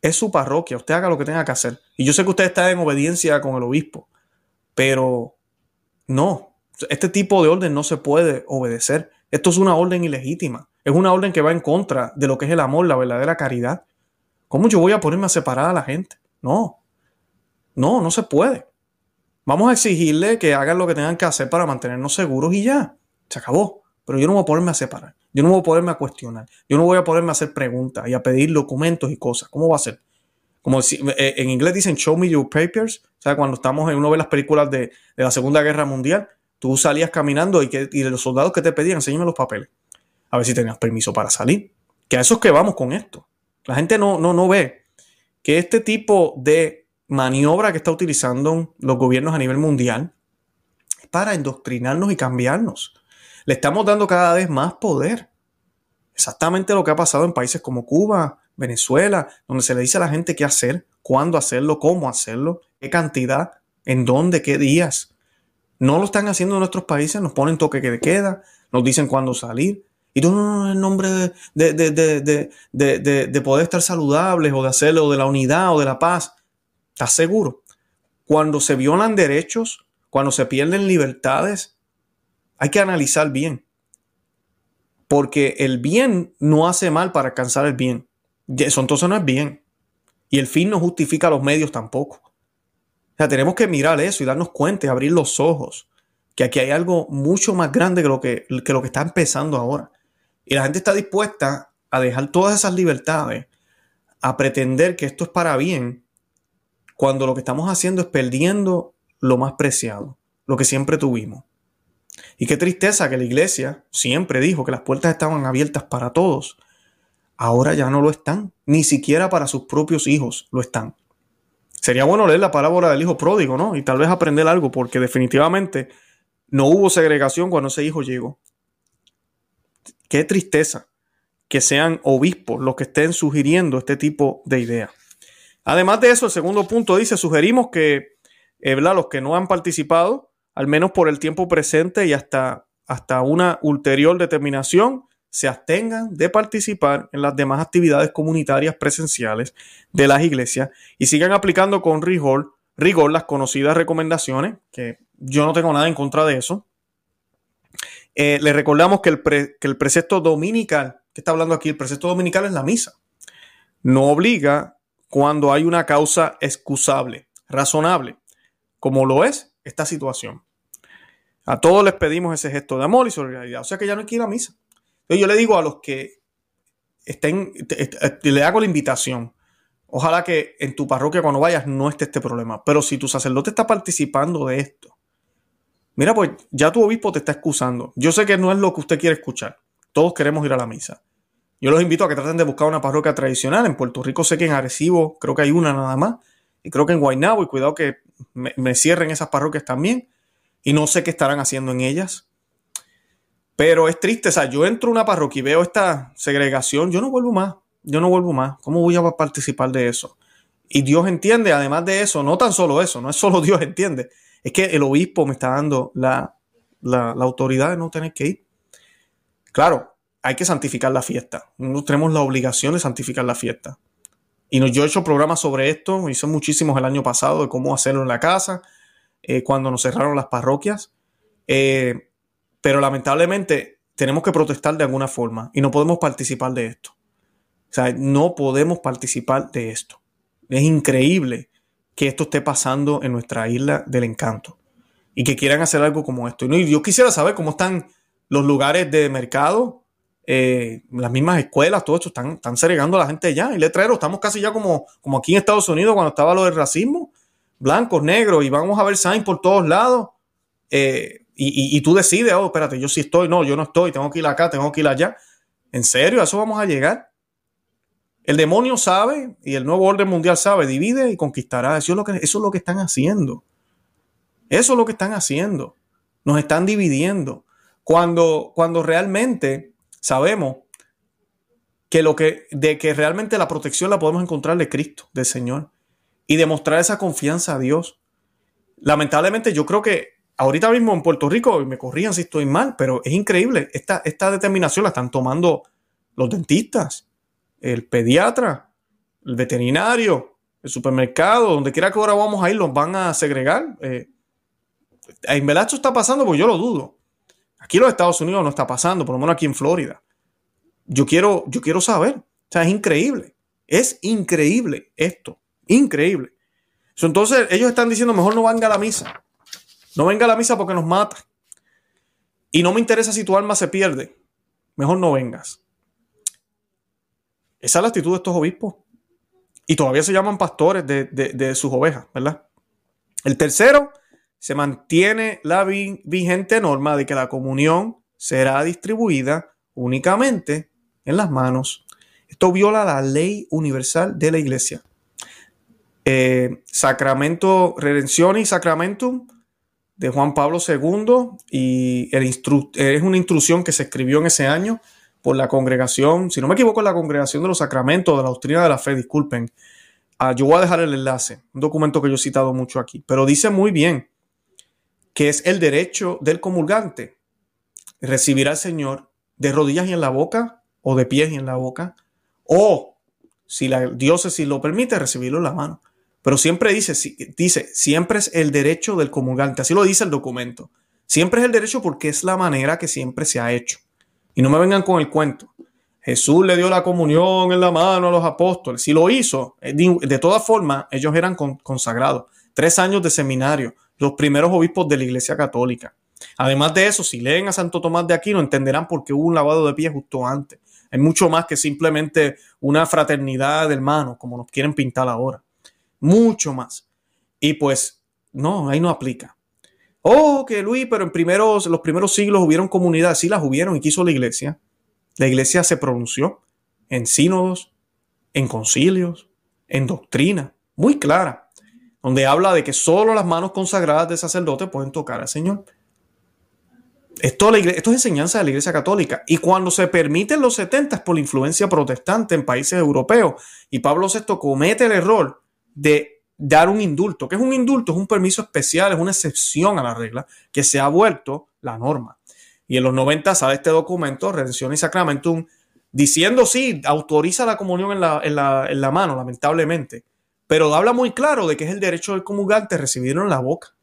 Es su parroquia, usted haga lo que tenga que hacer. Y yo sé que usted está en obediencia con el obispo, pero no, este tipo de orden no se puede obedecer. Esto es una orden ilegítima. Es una orden que va en contra de lo que es el amor, la verdadera caridad. ¿Cómo yo voy a ponerme a separar a la gente? No, no, no se puede. Vamos a exigirle que hagan lo que tengan que hacer para mantenernos seguros y ya. Se acabó. Pero yo no voy a ponerme a separar. Yo no voy a ponerme a cuestionar. Yo no voy a ponerme a hacer preguntas y a pedir documentos y cosas. ¿Cómo va a ser? Como eh, en inglés dicen show me your papers. O sea, cuando estamos en uno de las películas de, la Segunda Guerra Mundial, tú salías caminando y, que, y los soldados que te pedían, enséñame los papeles. A ver si tenías permiso para salir. Que a eso es que vamos con esto. La gente no, no, no ve que este tipo de maniobra que está utilizando los gobiernos a nivel mundial para indoctrinarnos y cambiarnos. Le estamos dando cada vez más poder. Exactamente lo que ha pasado en países como Cuba, Venezuela, donde se le dice a la gente qué hacer, cuándo hacerlo, cómo hacerlo, qué cantidad, en dónde, qué días. No lo están haciendo en nuestros países, nos ponen toque que queda, nos dicen cuándo salir. Y todo no, en nombre de, de, de, poder estar saludables o de hacerlo, o de la unidad o de la paz. ¿Estás seguro? Cuando se violan derechos, cuando se pierden libertades, hay que analizar bien. Porque el bien no hace mal para alcanzar el bien. Eso entonces no es bien. Y el fin no justifica los medios tampoco. O sea, tenemos que mirar eso y darnos cuenta y abrir los ojos. Que aquí hay algo mucho más grande que lo que, que lo que está empezando ahora. Y la gente está dispuesta a dejar todas esas libertades, a pretender que esto es para bien, cuando lo que estamos haciendo es perdiendo lo más preciado, lo que siempre tuvimos. Y qué tristeza que la iglesia siempre dijo que las puertas estaban abiertas para todos. Ahora ya no lo están, ni siquiera para sus propios hijos lo están. Sería bueno leer la parábola del hijo pródigo, ¿no? Y tal vez aprender algo, porque definitivamente no hubo segregación cuando ese hijo llegó. Qué tristeza que sean obispos los que estén sugiriendo este tipo de ideas. Además de eso, el segundo punto dice, sugerimos que eh, los que no han participado, al menos por el tiempo presente y hasta, hasta una ulterior determinación, se abstengan de participar en las demás actividades comunitarias presenciales de las iglesias y sigan aplicando con rigor, las conocidas recomendaciones, que yo no tengo nada en contra de eso. Eh, le recordamos que el, que el precepto dominical, que está hablando aquí, el precepto dominical es la misa. No obliga cuando hay una causa excusable, razonable, como lo es esta situación. A todos les pedimos ese gesto de amor y solidaridad. O sea que ya no hay que ir a misa. Yo le digo a los que estén, le hago la invitación. Ojalá que en tu parroquia cuando vayas no esté este problema. Pero si tu sacerdote está participando de esto, mira, pues ya tu obispo te está excusando. Yo sé que no es lo que usted quiere escuchar. Todos queremos ir a la misa. Yo los invito a que traten de buscar una parroquia tradicional. En Puerto Rico sé que en Arecibo creo que hay una nada más. Y creo que en Guaynabo, y cuidado que me, cierren esas parroquias también. Y no sé qué estarán haciendo en ellas. Pero es triste, o sea, yo entro a una parroquia y veo esta segregación, yo no vuelvo más, yo no vuelvo más. ¿Cómo voy a participar de eso? Y Dios entiende, además de eso, no tan solo eso, no es solo (laughs) Dios entiende, es que el obispo me está dando la, la autoridad de no tener que ir. Claro, hay que santificar la fiesta. Tenemos la obligación de santificar la fiesta. Y yo he hecho programas sobre esto, hice muchísimos el año pasado de cómo hacerlo en la casa, eh, cuando nos cerraron las parroquias. Eh, pero lamentablemente tenemos que protestar de alguna forma y no podemos participar de esto. O sea, no podemos participar de esto. Es increíble que esto esté pasando en nuestra isla del encanto y que quieran hacer algo como esto. Y yo quisiera saber cómo están los lugares de mercado, eh, las mismas escuelas, todo esto, están, están segregando a la gente ya. Y letrero, estamos casi ya como, como aquí en Estados Unidos cuando estaba lo del racismo, blancos, negros, y vamos a ver sign por todos lados. Eh, y, tú decides, oh, espérate, yo sí estoy, no, yo no estoy, tengo que ir acá, tengo que ir allá. ¿En serio? ¿A eso vamos a llegar? El demonio sabe y el nuevo orden mundial sabe, divide y conquistará. Eso es lo que, eso es lo que están haciendo. Eso es lo que están haciendo. Nos están dividiendo. Cuando, cuando realmente sabemos que lo que, de que realmente la protección la podemos encontrar de Cristo, del Señor, y demostrar esa confianza a Dios. Lamentablemente, yo creo que ahorita mismo en Puerto Rico, me corrían si estoy mal, pero es increíble. Esta, esta determinación la están tomando los dentistas, el pediatra, el veterinario, el supermercado, donde quiera que ahora vamos a ir, los van a segregar. Eh, en verdad esto está pasando porque yo lo dudo. Aquí en los Estados Unidos no está pasando, por lo menos aquí en Florida. Yo quiero, yo quiero saber. O sea, es increíble. Es increíble esto. Increíble. Entonces ellos están diciendo, mejor no venga a la misa. No venga a la misa porque nos mata. Y no me interesa si tu alma se pierde. Mejor no vengas. Esa es la actitud de estos obispos. Y todavía se llaman pastores de, de sus ovejas, ¿verdad? El tercero, se mantiene la vigente norma de que la comunión será distribuida únicamente en las manos. Esto viola la ley universal de la iglesia. Eh, sacramento, Redención y Sacramentum de Juan Pablo II y es una instrucción que se escribió en ese año por la congregación, si no me equivoco, la congregación de los sacramentos de la doctrina de la fe, disculpen. Ah, yo voy a dejar el enlace, un documento que yo he citado mucho aquí, pero dice muy bien que es el derecho del comulgante, recibir al Señor de rodillas y en la boca, o de pies y en la boca, o si la diócesis lo permite, recibirlo en la mano. Pero siempre dice, dice, siempre es el derecho del comulgante, así lo dice el documento. Siempre es el derecho porque es la manera que siempre se ha hecho. Y no me vengan con el cuento. Jesús le dio la comunión en la mano a los apóstoles. Si lo hizo, eh, de todas formas, ellos eran consagrados. Tres años de seminario, los primeros obispos de la Iglesia Católica. Además de eso, si leen a Santo Tomás de Aquino, entenderán por qué hubo un lavado de pies justo antes. Hay mucho más que simplemente una fraternidad de hermanos, como nos quieren pintar ahora. Mucho más. Y pues, no, ahí no aplica. Oh, que Luis, pero en primeros, los primeros siglos hubieron comunidades, sí las hubieron y quiso la iglesia. La iglesia se pronunció en sínodos, en concilios, en doctrina, muy clara donde habla de que solo las manos consagradas de sacerdote pueden tocar al Señor. Esto, esto, es enseñanza de la Iglesia Católica. Y cuando se permiten los 70 es por la influencia protestante en países europeos. Y Pablo VI comete el error de dar un indulto. ¿Qué es un indulto? Es un permiso especial, es una excepción a la regla que se ha vuelto la norma. Y en los 90 sale este documento, Redención y Sacramentum, diciendo sí, autoriza la comunión en la, en la mano, lamentablemente pero habla muy claro de que es el derecho del comulgante recibirlo en la boca.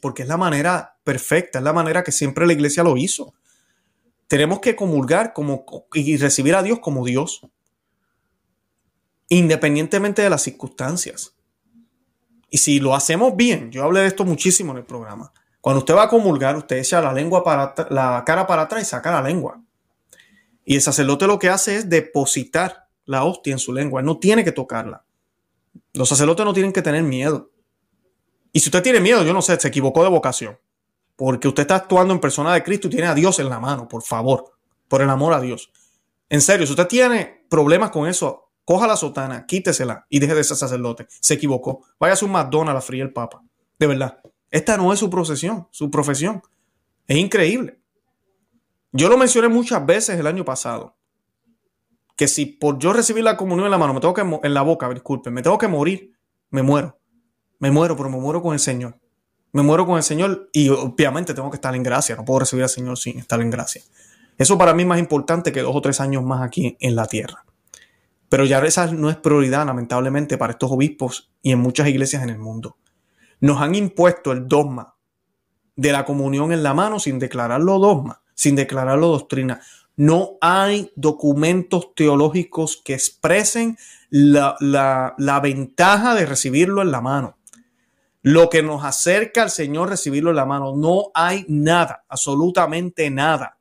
Porque es la manera perfecta, es la manera que siempre la iglesia lo hizo. Tenemos que comulgar como, y recibir a Dios como Dios, independientemente de las circunstancias. Y si lo hacemos bien, yo hablé de esto muchísimo en el programa. Cuando usted va a comulgar, usted echa la lengua para la cara para atrás y saca la lengua. Y el sacerdote lo que hace es depositar la hostia en su lengua, no tiene que tocarla. Los sacerdotes no tienen que tener miedo. Y si usted tiene miedo, yo no sé, se equivocó de vocación. Porque usted está actuando en persona de Cristo y tiene a Dios en la mano, por favor. Por el amor a Dios. En serio, si usted tiene problemas con eso, coja la sotana, quítesela y deje de ser sacerdote. Se equivocó. Vaya a su McDonald's a fría el Papa. De verdad. Esta no es su procesión, su profesión. Es increíble. Yo lo mencioné muchas veces el año pasado que si por yo recibir la comunión en la mano, me tengo que en la boca, disculpen, me tengo que morir, me muero. Me muero, pero me muero con el Señor. Me muero con el Señor y obviamente tengo que estar en gracia. No puedo recibir al Señor sin estar en gracia. Eso para mí es más importante que dos o tres años más aquí en la tierra. Pero ya esa no es prioridad, lamentablemente, para estos obispos y en muchas iglesias en el mundo. Nos han impuesto el dogma de la comunión en la mano sin declararlo dogma, sin declararlo doctrina. No hay documentos teológicos que expresen la, ventaja de recibirlo en la mano. Lo que nos acerca al Señor recibirlo en la mano. No hay nada, absolutamente nada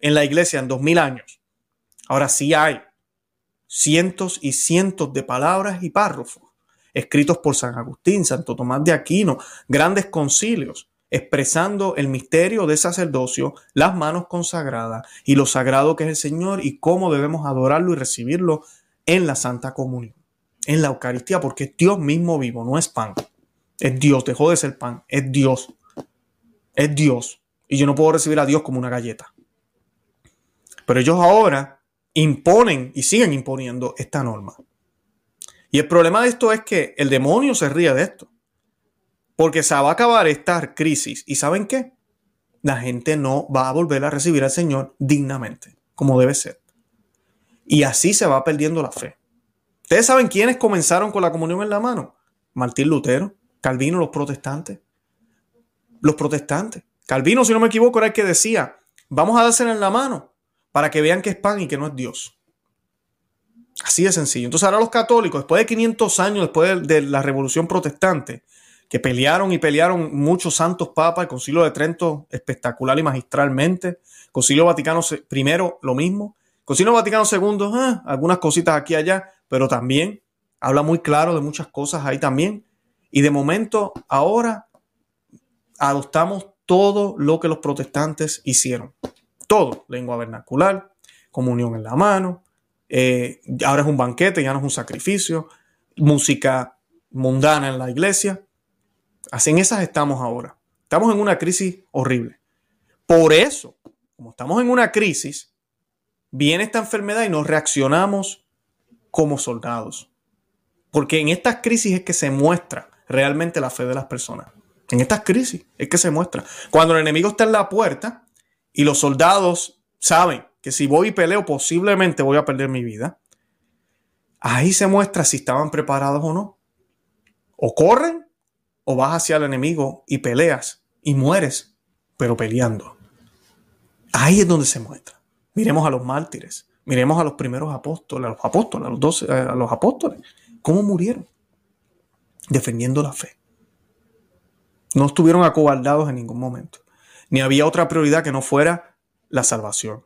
en la iglesia en dos mil años. Ahora sí hay cientos y cientos de palabras y párrafos escritos por San Agustín, Santo Tomás de Aquino, grandes concilios expresando el misterio de sacerdocio, las manos consagradas y lo sagrado que es el Señor y cómo debemos adorarlo y recibirlo en la Santa Comunión, en la Eucaristía, porque es Dios mismo vivo, no es pan, Es Dios, dejó de ser pan, es Dios. Es Dios. Y yo no puedo recibir a Dios como una galleta. Pero ellos ahora imponen y siguen imponiendo esta norma. Y el problema de esto es que el demonio se ríe de esto. Porque se va a acabar esta crisis. ¿Y saben qué? La gente no va a volver a recibir al Señor dignamente, como debe ser. Y así se va perdiendo la fe. ¿Ustedes saben quiénes comenzaron con la comunión en la mano? Martín Lutero, Calvino, los protestantes. Los protestantes. Calvino, si no me equivoco, era el que decía, vamos a dársela en la mano para que vean que es pan y que no es Dios. Así de sencillo. Entonces ahora los católicos, después de 500 años, después de, la revolución protestante, que pelearon y pelearon muchos santos papas, el concilio de Trento espectacular y magistralmente, concilio Vaticano I lo mismo, concilio Vaticano II, ah, algunas cositas aquí y allá, pero también habla muy claro de muchas cosas ahí también. Y de momento, ahora adoptamos todo lo que los protestantes hicieron. Todo, lengua vernacular, comunión en la mano, eh, ahora es un banquete, ya no es un sacrificio, música mundana en la iglesia. Así en esas estamos ahora. Estamos en una crisis horrible. Por eso, como estamos en una crisis, viene esta enfermedad y nos reaccionamos como soldados. Porque en estas crisis es que se muestra realmente la fe de las personas. En estas crisis es que se muestra. Cuando el enemigo está en la puerta y los soldados saben que si voy y peleo posiblemente voy a perder mi vida, ahí se muestra si estaban preparados o no. O corren o vas hacia el enemigo y peleas y mueres, pero peleando. Ahí es donde se muestra. Miremos a los mártires, miremos a los primeros apóstoles, a los apóstoles, a los, a los apóstoles, cómo murieron defendiendo la fe. No estuvieron acobardados en ningún momento. Ni había otra prioridad que no fuera la salvación.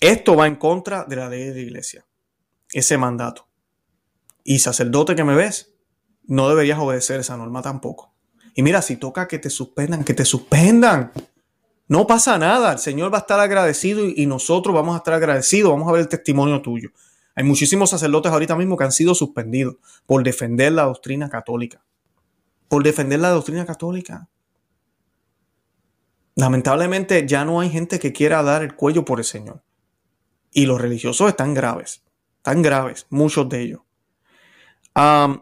Esto va en contra de la ley de la iglesia. Ese mandato. Y sacerdote que me ves, no deberías obedecer esa norma tampoco. Y mira, si toca que te suspendan, que te suspendan. No pasa nada. El Señor va a estar agradecido y, nosotros vamos a estar agradecidos. Vamos a ver el testimonio tuyo. Hay muchísimos sacerdotes ahorita mismo que han sido suspendidos por defender la doctrina católica por defender la doctrina católica. Lamentablemente ya no hay gente que quiera dar el cuello por el Señor. Y los religiosos están graves, tan graves, muchos de ellos.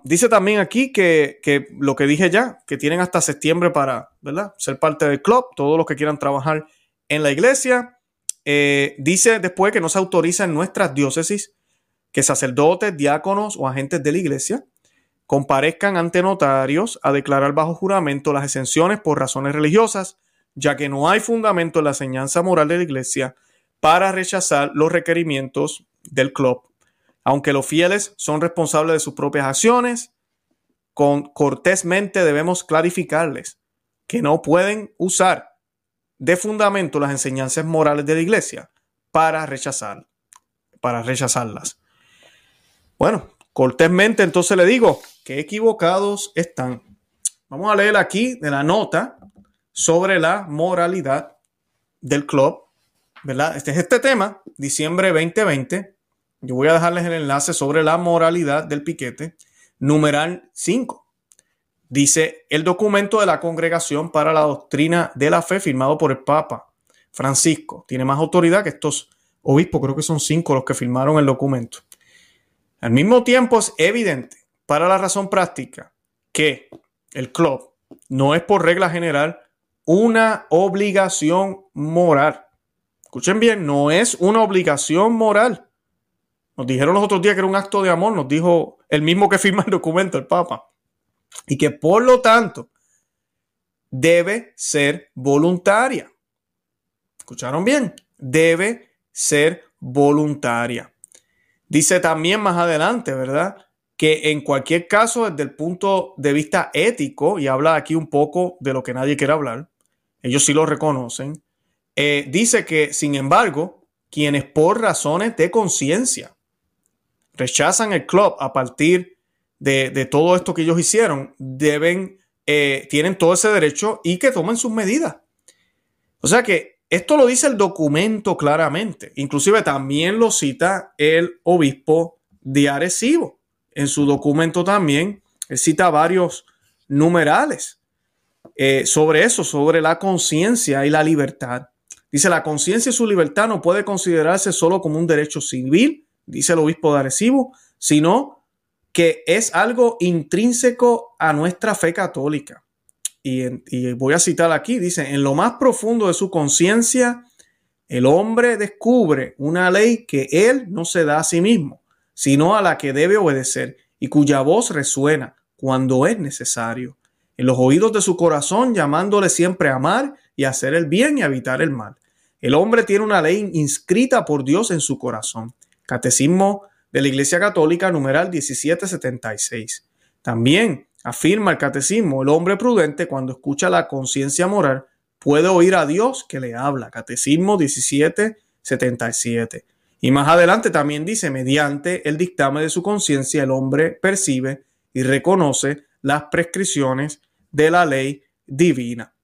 dice también aquí que, lo que dije ya, que tienen hasta septiembre para ¿verdad? ser parte del club, todos los que quieran trabajar en la iglesia. Eh, dice después que no se autoriza en nuestras diócesis que sacerdotes, diáconos o agentes de la iglesia comparezcan ante notarios a declarar bajo juramento las exenciones por razones religiosas, ya que no hay fundamento en la enseñanza moral de la Iglesia para rechazar los requerimientos del club. Aunque los fieles son responsables de sus propias acciones, con, cortésmente debemos clarificarles que no pueden usar de fundamento las enseñanzas morales de la Iglesia para rechazar, para rechazarlas. Bueno, cortésmente entonces le digo, qué equivocados están. Vamos a leer aquí de la nota sobre la moralidad del club, ¿verdad? Este es este tema, diciembre 2020. Yo voy a dejarles el enlace sobre la moralidad del piquete, numeral 5. Dice el documento de la Congregación para la Doctrina de la Fe firmado por el Papa Francisco. Tiene más autoridad que estos obispos, creo que son cinco los que firmaron el documento. Al mismo tiempo es evidente para la razón práctica que el club no es por regla general una obligación moral. Escuchen bien, no es una obligación moral. Nos dijeron los otros días que era un acto de amor, nos dijo el mismo que firma el documento, el Papa. Y que por lo tanto debe ser voluntaria. ¿Escucharon bien? Debe ser voluntaria. Dice también más adelante, ¿verdad? que en cualquier caso, desde el punto de vista ético, y habla aquí un poco de lo que nadie quiere hablar, ellos sí lo reconocen, eh, dice que, sin embargo, quienes por razones de conciencia rechazan el club a partir de, todo esto que ellos hicieron, deben, eh, tienen todo ese derecho y que tomen sus medidas. O sea que esto lo dice el documento claramente. Inclusive también lo cita el obispo de Arecibo en su documento también, cita varios, numerales eh, sobre eso, sobre la conciencia y la libertad. Dice, la conciencia y su libertad no puede considerarse solo como un derecho civil, dice el obispo de Arecibo, sino que es algo intrínseco a nuestra fe católica. Y, y voy a citar aquí, dice, en lo más profundo de su conciencia, el hombre descubre una ley que él no se da a sí mismo, sino a la que debe obedecer y cuya voz resuena cuando es necesario, en los oídos de su corazón, llamándole siempre a amar y hacer el bien y evitar el mal. El hombre tiene una ley inscrita por Dios en su corazón. Catecismo de la Iglesia Católica, numeral 1776. También afirma el catecismo, el hombre prudente cuando escucha la conciencia moral puede oír a Dios que le habla. Catecismo 1777. Y más adelante también dice, mediante el dictamen de su conciencia, el hombre percibe y reconoce las prescripciones de la ley divina.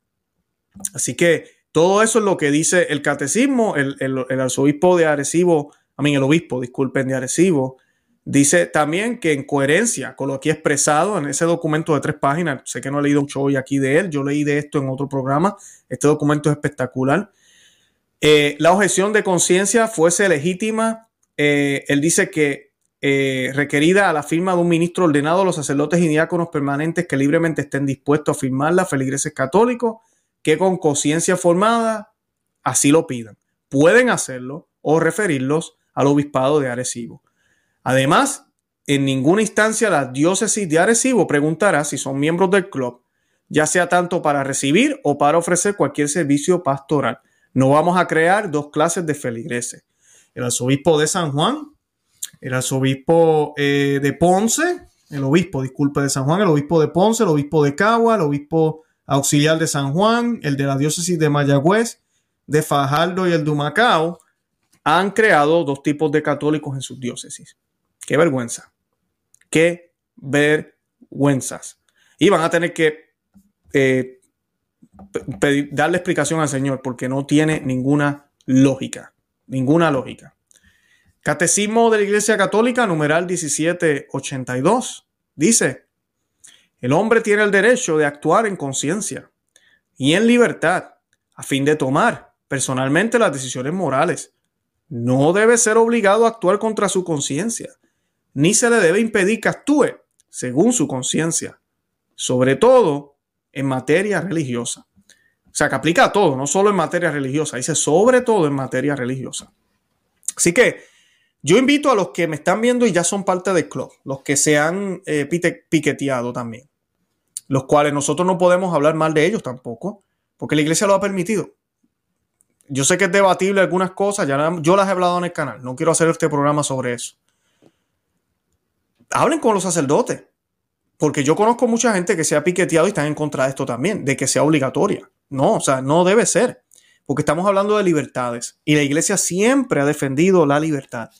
Así que todo eso es lo que dice el catecismo, el, arzobispo de Arecibo, a mí el obispo, disculpen, de Arecibo, dice también que en coherencia con lo aquí expresado en ese documento de tres páginas, sé que no he leído mucho hoy aquí de él, yo leí de esto en otro programa, este documento es espectacular. Eh, la objeción de conciencia fuese legítima, eh, él dice que eh, requerida a la firma de un ministro ordenado los sacerdotes y diáconos permanentes que libremente estén dispuestos a firmarla, feligreses católicos, que con conciencia formada así lo pidan. Pueden hacerlo o referirlos al obispado de Arecibo. Además, en ninguna instancia la diócesis de Arecibo preguntará si son miembros del club, ya sea tanto para recibir o para ofrecer cualquier servicio pastoral. No vamos a crear dos clases de feligreses. El arzobispo de San Juan el arzobispo eh, de Ponce, el obispo, disculpe, de San Juan, el obispo de Ponce, el obispo de Cagua, el obispo auxiliar de San Juan, el de la diócesis de Mayagüez, de Fajardo y el de Humacao, han creado dos tipos de católicos en sus diócesis. Qué vergüenza. Qué vergüenzas. Y van a tener que eh, darle explicación al Señor porque no tiene ninguna lógica. Ninguna lógica. Catecismo de la Iglesia Católica, numeral 1782, dice, el hombre tiene el derecho de actuar en conciencia y en libertad a fin de tomar personalmente las decisiones morales. No debe ser obligado a actuar contra su conciencia, ni se le debe impedir que actúe según su conciencia, sobre todo en materia religiosa. O sea, que aplica a todo, no solo en materia religiosa, dice sobre todo en materia religiosa. Así que yo invito a los que me están viendo y ya son parte del club, los que se han eh, piqueteado también, los cuales nosotros no podemos hablar mal de ellos tampoco, porque la iglesia lo ha permitido. Yo sé que es debatible algunas cosas, ya yo las he hablado en el canal, no quiero hacer este programa sobre eso. Hablen con los sacerdotes, porque yo conozco mucha gente que se ha piqueteado y están en contra de esto también, de que sea obligatoria. No, o sea, no debe ser, porque estamos hablando de libertades y la iglesia siempre ha defendido la libertad.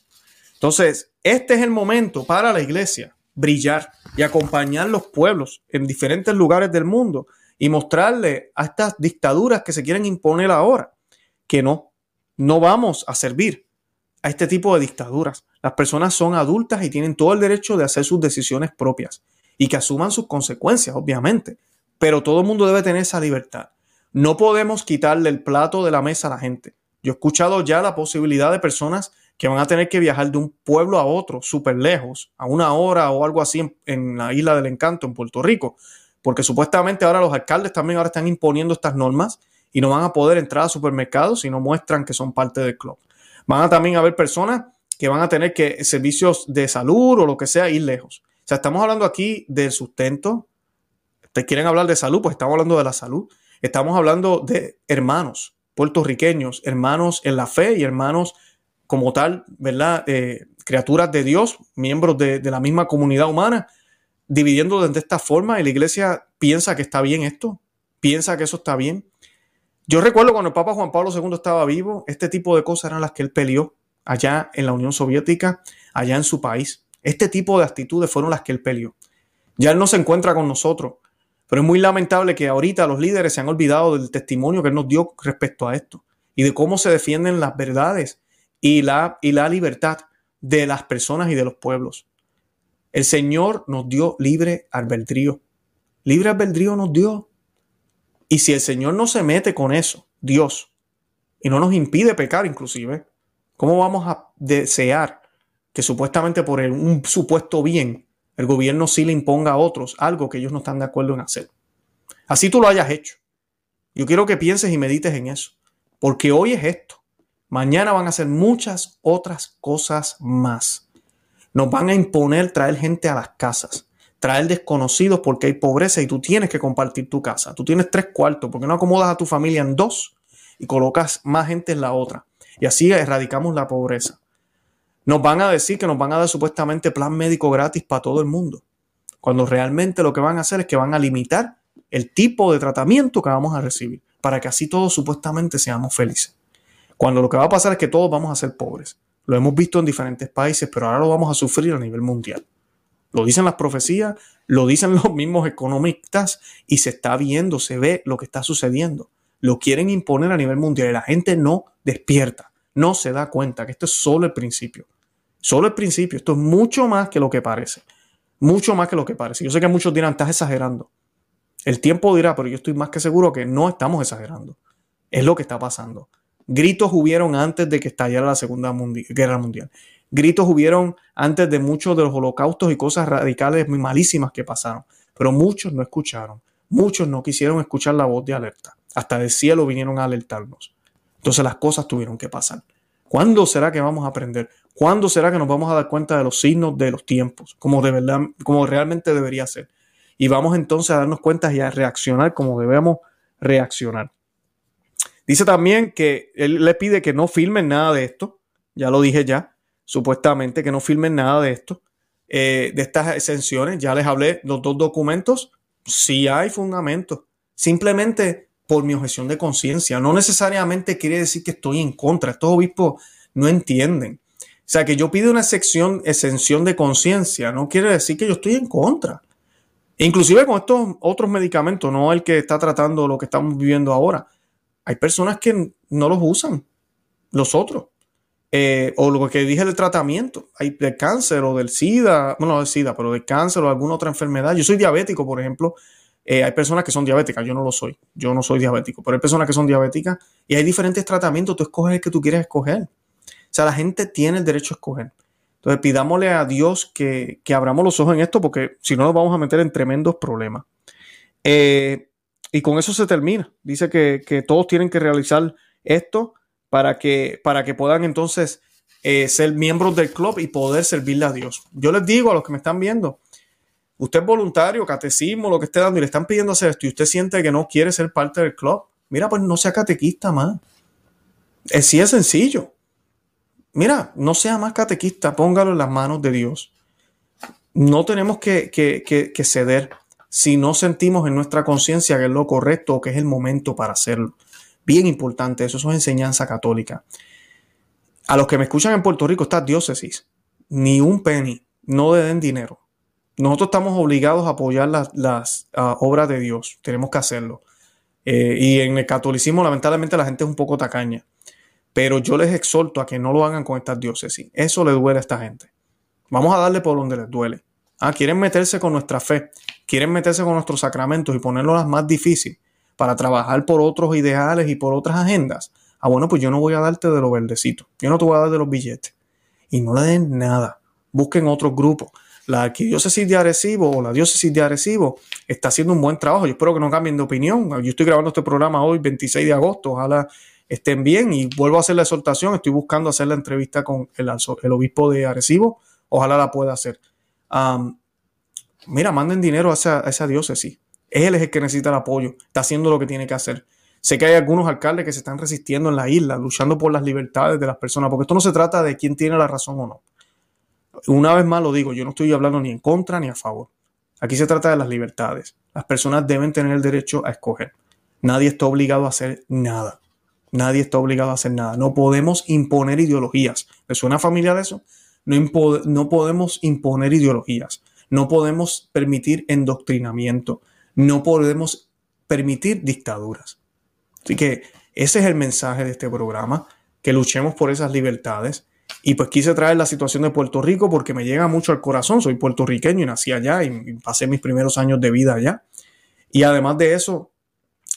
Entonces, este es el momento para la iglesia brillar y acompañar los pueblos en diferentes lugares del mundo y mostrarle a estas dictaduras que se quieren imponer ahora que no, no vamos a servir a este tipo de dictaduras. Las personas son adultas y tienen todo el derecho de hacer sus decisiones propias y que asuman sus consecuencias, obviamente. Pero todo el mundo debe tener esa libertad. No podemos quitarle el plato de la mesa a la gente. Yo he escuchado ya la posibilidad de personas que van a tener que viajar de un pueblo a otro, súper lejos, a una hora o algo así en, la isla del encanto, en Puerto Rico, porque supuestamente ahora los alcaldes también ahora están imponiendo estas normas y no van a poder entrar a supermercados si no muestran que son parte del club. Van a también haber personas que van a tener que servicios de salud o lo que sea ir lejos. O sea, estamos hablando aquí del sustento. Ustedes quieren hablar de salud, pues estamos hablando de la salud. Estamos hablando de hermanos puertorriqueños, hermanos en la fe y hermanos como tal, ¿verdad? Eh, criaturas de Dios, miembros de, la misma comunidad humana, dividiendo de esta forma y la iglesia piensa que está bien esto, piensa que eso está bien. Yo recuerdo cuando el Papa Juan Pablo II estaba vivo, este tipo de cosas eran las que él peleó allá en la Unión Soviética, allá en su país. Este tipo de actitudes fueron las que él peleó. Ya él no se encuentra con nosotros, pero es muy lamentable que ahorita los líderes se han olvidado del testimonio que él nos dio respecto a esto y de cómo se defienden las verdades y la, y la libertad de las personas y de los pueblos. El Señor nos dio libre albedrío. Libre albedrío nos dio. Y si el Señor no se mete con eso, Dios, y no nos impide pecar inclusive, ¿cómo vamos a desear que supuestamente por un supuesto bien el gobierno sí le imponga a otros algo que ellos no están de acuerdo en hacer? Así tú lo hayas hecho. Yo quiero que pienses y medites en eso, porque hoy es esto. Mañana van a ser muchas otras cosas más. Nos van a imponer traer gente a las casas, traer desconocidos porque hay pobreza y tú tienes que compartir tu casa. Tú tienes tres cuartos, porque no acomodas a tu familia en dos y colocas más gente en la otra. Y así erradicamos la pobreza. Nos van a decir que nos van a dar supuestamente plan médico gratis para todo el mundo, cuando realmente lo que van a hacer es que van a limitar el tipo de tratamiento que vamos a recibir, para que así todos supuestamente seamos felices. Cuando lo que va a pasar es que todos vamos a ser pobres. Lo hemos visto en diferentes países, pero ahora lo vamos a sufrir a nivel mundial. Lo dicen las profecías, lo dicen (laughs) los mismos economistas y se está viendo, se ve lo que está sucediendo. Lo quieren imponer a nivel mundial y la gente no despierta, no se da cuenta que esto es solo el principio. Solo el principio, esto es mucho más que lo que parece. Mucho más que lo que parece. Yo sé que muchos dirán, estás exagerando. El tiempo dirá, pero yo estoy más que seguro que no estamos exagerando. Es lo que está pasando. Gritos hubieron antes de que estallara la Segunda Guerra Mundial. Gritos hubieron antes de muchos de los holocaustos y cosas radicales muy malísimas que pasaron. Pero muchos no escucharon. Muchos no quisieron escuchar la voz de alerta. Hasta del cielo vinieron a alertarnos. Entonces las cosas tuvieron que pasar. ¿Cuándo será que vamos a aprender? ¿Cuándo será que nos vamos a dar cuenta de los signos de los tiempos? Como de verdad, como realmente debería ser. Y vamos entonces a darnos cuenta y a reaccionar como debemos reaccionar. Dice también que él le pide que no filmen nada de esto. Ya lo dije ya. Supuestamente que no filmen nada de esto. Eh, de estas exenciones. Ya les hablé los dos documentos. Sí hay fundamentos. Simplemente por mi objeción de conciencia. No necesariamente quiere decir que estoy en contra. Estos obispos no entienden. O sea, que yo pido una sección, exención de conciencia no quiere decir que yo estoy en contra. Inclusive con estos otros medicamentos, no el que está tratando lo que estamos viviendo ahora. Hay personas que no los usan, los otros. Eh, o lo que dije del tratamiento, hay del cáncer o del SIDA, bueno, del SIDA, pero del cáncer o alguna otra enfermedad. Yo soy diabético, por ejemplo. Eh, hay personas que son diabéticas, yo no lo soy, yo no soy diabético, pero hay personas que son diabéticas y hay diferentes tratamientos, tú escoges el que tú quieres escoger. O sea, la gente tiene el derecho a escoger. Entonces pidámosle a Dios que, que abramos los ojos en esto porque si no nos vamos a meter en tremendos problemas. Eh, y con eso se termina. Dice que, todos tienen que realizar esto para que, para que puedan entonces eh, ser miembros del club y poder servirle a Dios. Yo les digo a los que me están viendo, usted es voluntario, catecismo, lo que esté dando y le están pidiendo hacer esto y usted siente que no quiere ser parte del club, mira, pues no sea catequista más. Es, sí es sencillo. Mira, no sea más catequista, póngalo en las manos de Dios. No tenemos que, que, que ceder si no sentimos en nuestra conciencia que es lo correcto o que es el momento para hacerlo. Bien importante, eso, es enseñanza católica. A los que me escuchan en Puerto Rico, esta diócesis, ni un penny, no le den dinero. Nosotros estamos obligados a apoyar las, ah, obras de Dios, tenemos que hacerlo. Eh, y en el catolicismo, lamentablemente, la gente es un poco tacaña. Pero yo les exhorto a que no lo hagan con estas diócesis. Eso le duele a esta gente. Vamos a darle por donde les duele. Ah, quieren meterse con nuestra fe, quieren meterse con nuestros sacramentos y ponerlo las más difícil para trabajar por otros ideales y por otras agendas. Ah, bueno, pues yo no voy a darte de los verdecitos. Yo no te voy a dar de los billetes. Y no le den nada. Busquen otros grupos. La arquidiócesis de Arecibo o la diócesis de Arecibo está haciendo un buen trabajo. Yo espero que no cambien de opinión. Yo estoy grabando este programa hoy, 26 de agosto. Ojalá estén bien y vuelvo a hacer la exhortación. Estoy buscando hacer la entrevista con el, el obispo de Arecibo. Ojalá la pueda hacer mira, manden dinero a esa, diócesis. Él es el que necesita el apoyo, está haciendo lo que tiene que hacer. Sé que hay algunos alcaldes que se están resistiendo en la isla, luchando por las libertades de las personas, porque esto no se trata de quién tiene la razón o no. Una vez más lo digo, yo no estoy hablando ni en contra ni a favor. Aquí se trata de las libertades. Las personas deben tener el derecho a escoger. Nadie está obligado a hacer nada. Nadie está obligado a hacer nada. No podemos imponer ideologías. ¿Le suena familiar eso? No, podemos imponer ideologías, no podemos permitir endoctrinamiento, no podemos permitir dictaduras. Así que ese es el mensaje de este programa, que luchemos por esas libertades. Y pues quise traer la situación de Puerto Rico porque me llega mucho al corazón. Soy puertorriqueño y nací allá y pasé mis primeros años de vida allá. Y además de eso,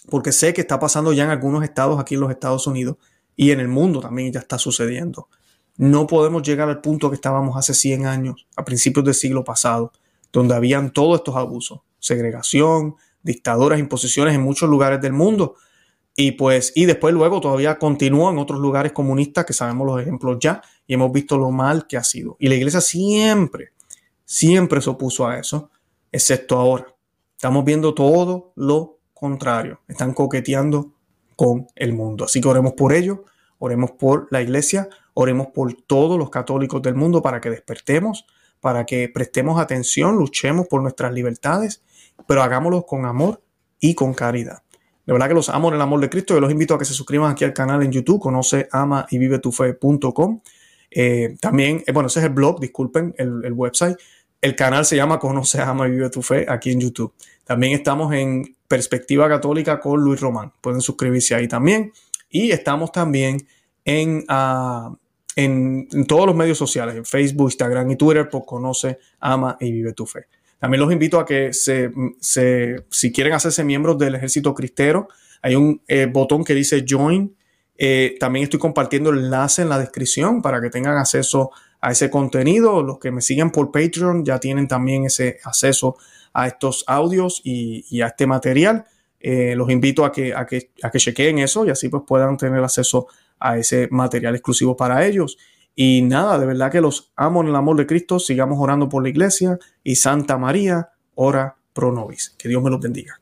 porque sé que está pasando ya en algunos estados aquí en los Estados Unidos y en el mundo también ya está sucediendo. No podemos llegar al punto que estábamos hace 100 años, a principios del siglo pasado, donde habían todos estos abusos, segregación, dictaduras, imposiciones en muchos lugares del mundo. Y pues, y después luego todavía continúa en otros lugares comunistas que sabemos los ejemplos ya y hemos visto lo mal que ha sido. Y la iglesia siempre, siempre se opuso a eso, excepto ahora. Estamos viendo todo lo contrario. Están coqueteando con el mundo. Así que oremos por ello, oremos por la iglesia, oremos por todos los católicos del mundo para que despertemos, para que prestemos atención, luchemos por nuestras libertades, pero hagámoslo con amor y con caridad. De verdad que los amo en el amor de Cristo. Yo los invito a que se suscriban aquí al canal en YouTube, conoce, ama y vive tu fe.com. Eh, también, eh, bueno, ese es el blog, disculpen, el, el website. El canal se llama Conoce, Ama y Vive tu Fe aquí en YouTube. También estamos en Perspectiva Católica con Luis Román. Pueden suscribirse ahí también. Y estamos también en, ah, en, todos los medios sociales, en Facebook, Instagram y Twitter, por Conoce, Ama y Vive tu Fe. También los invito a que se, si quieren hacerse miembros del ejército cristero, hay un eh, botón que dice Join. Eh, también estoy compartiendo el enlace en la descripción para que tengan acceso a ese contenido. Los que me siguen por Patreon ya tienen también ese acceso a estos audios y, a este material. Eh, los invito a que, a, que, a que chequeen eso y así pues puedan tener acceso a ese material exclusivo para ellos. Y nada, de verdad que los amo en el amor de Cristo. Sigamos orando por la iglesia y Santa María, ora pro nobis. Que Dios me los bendiga.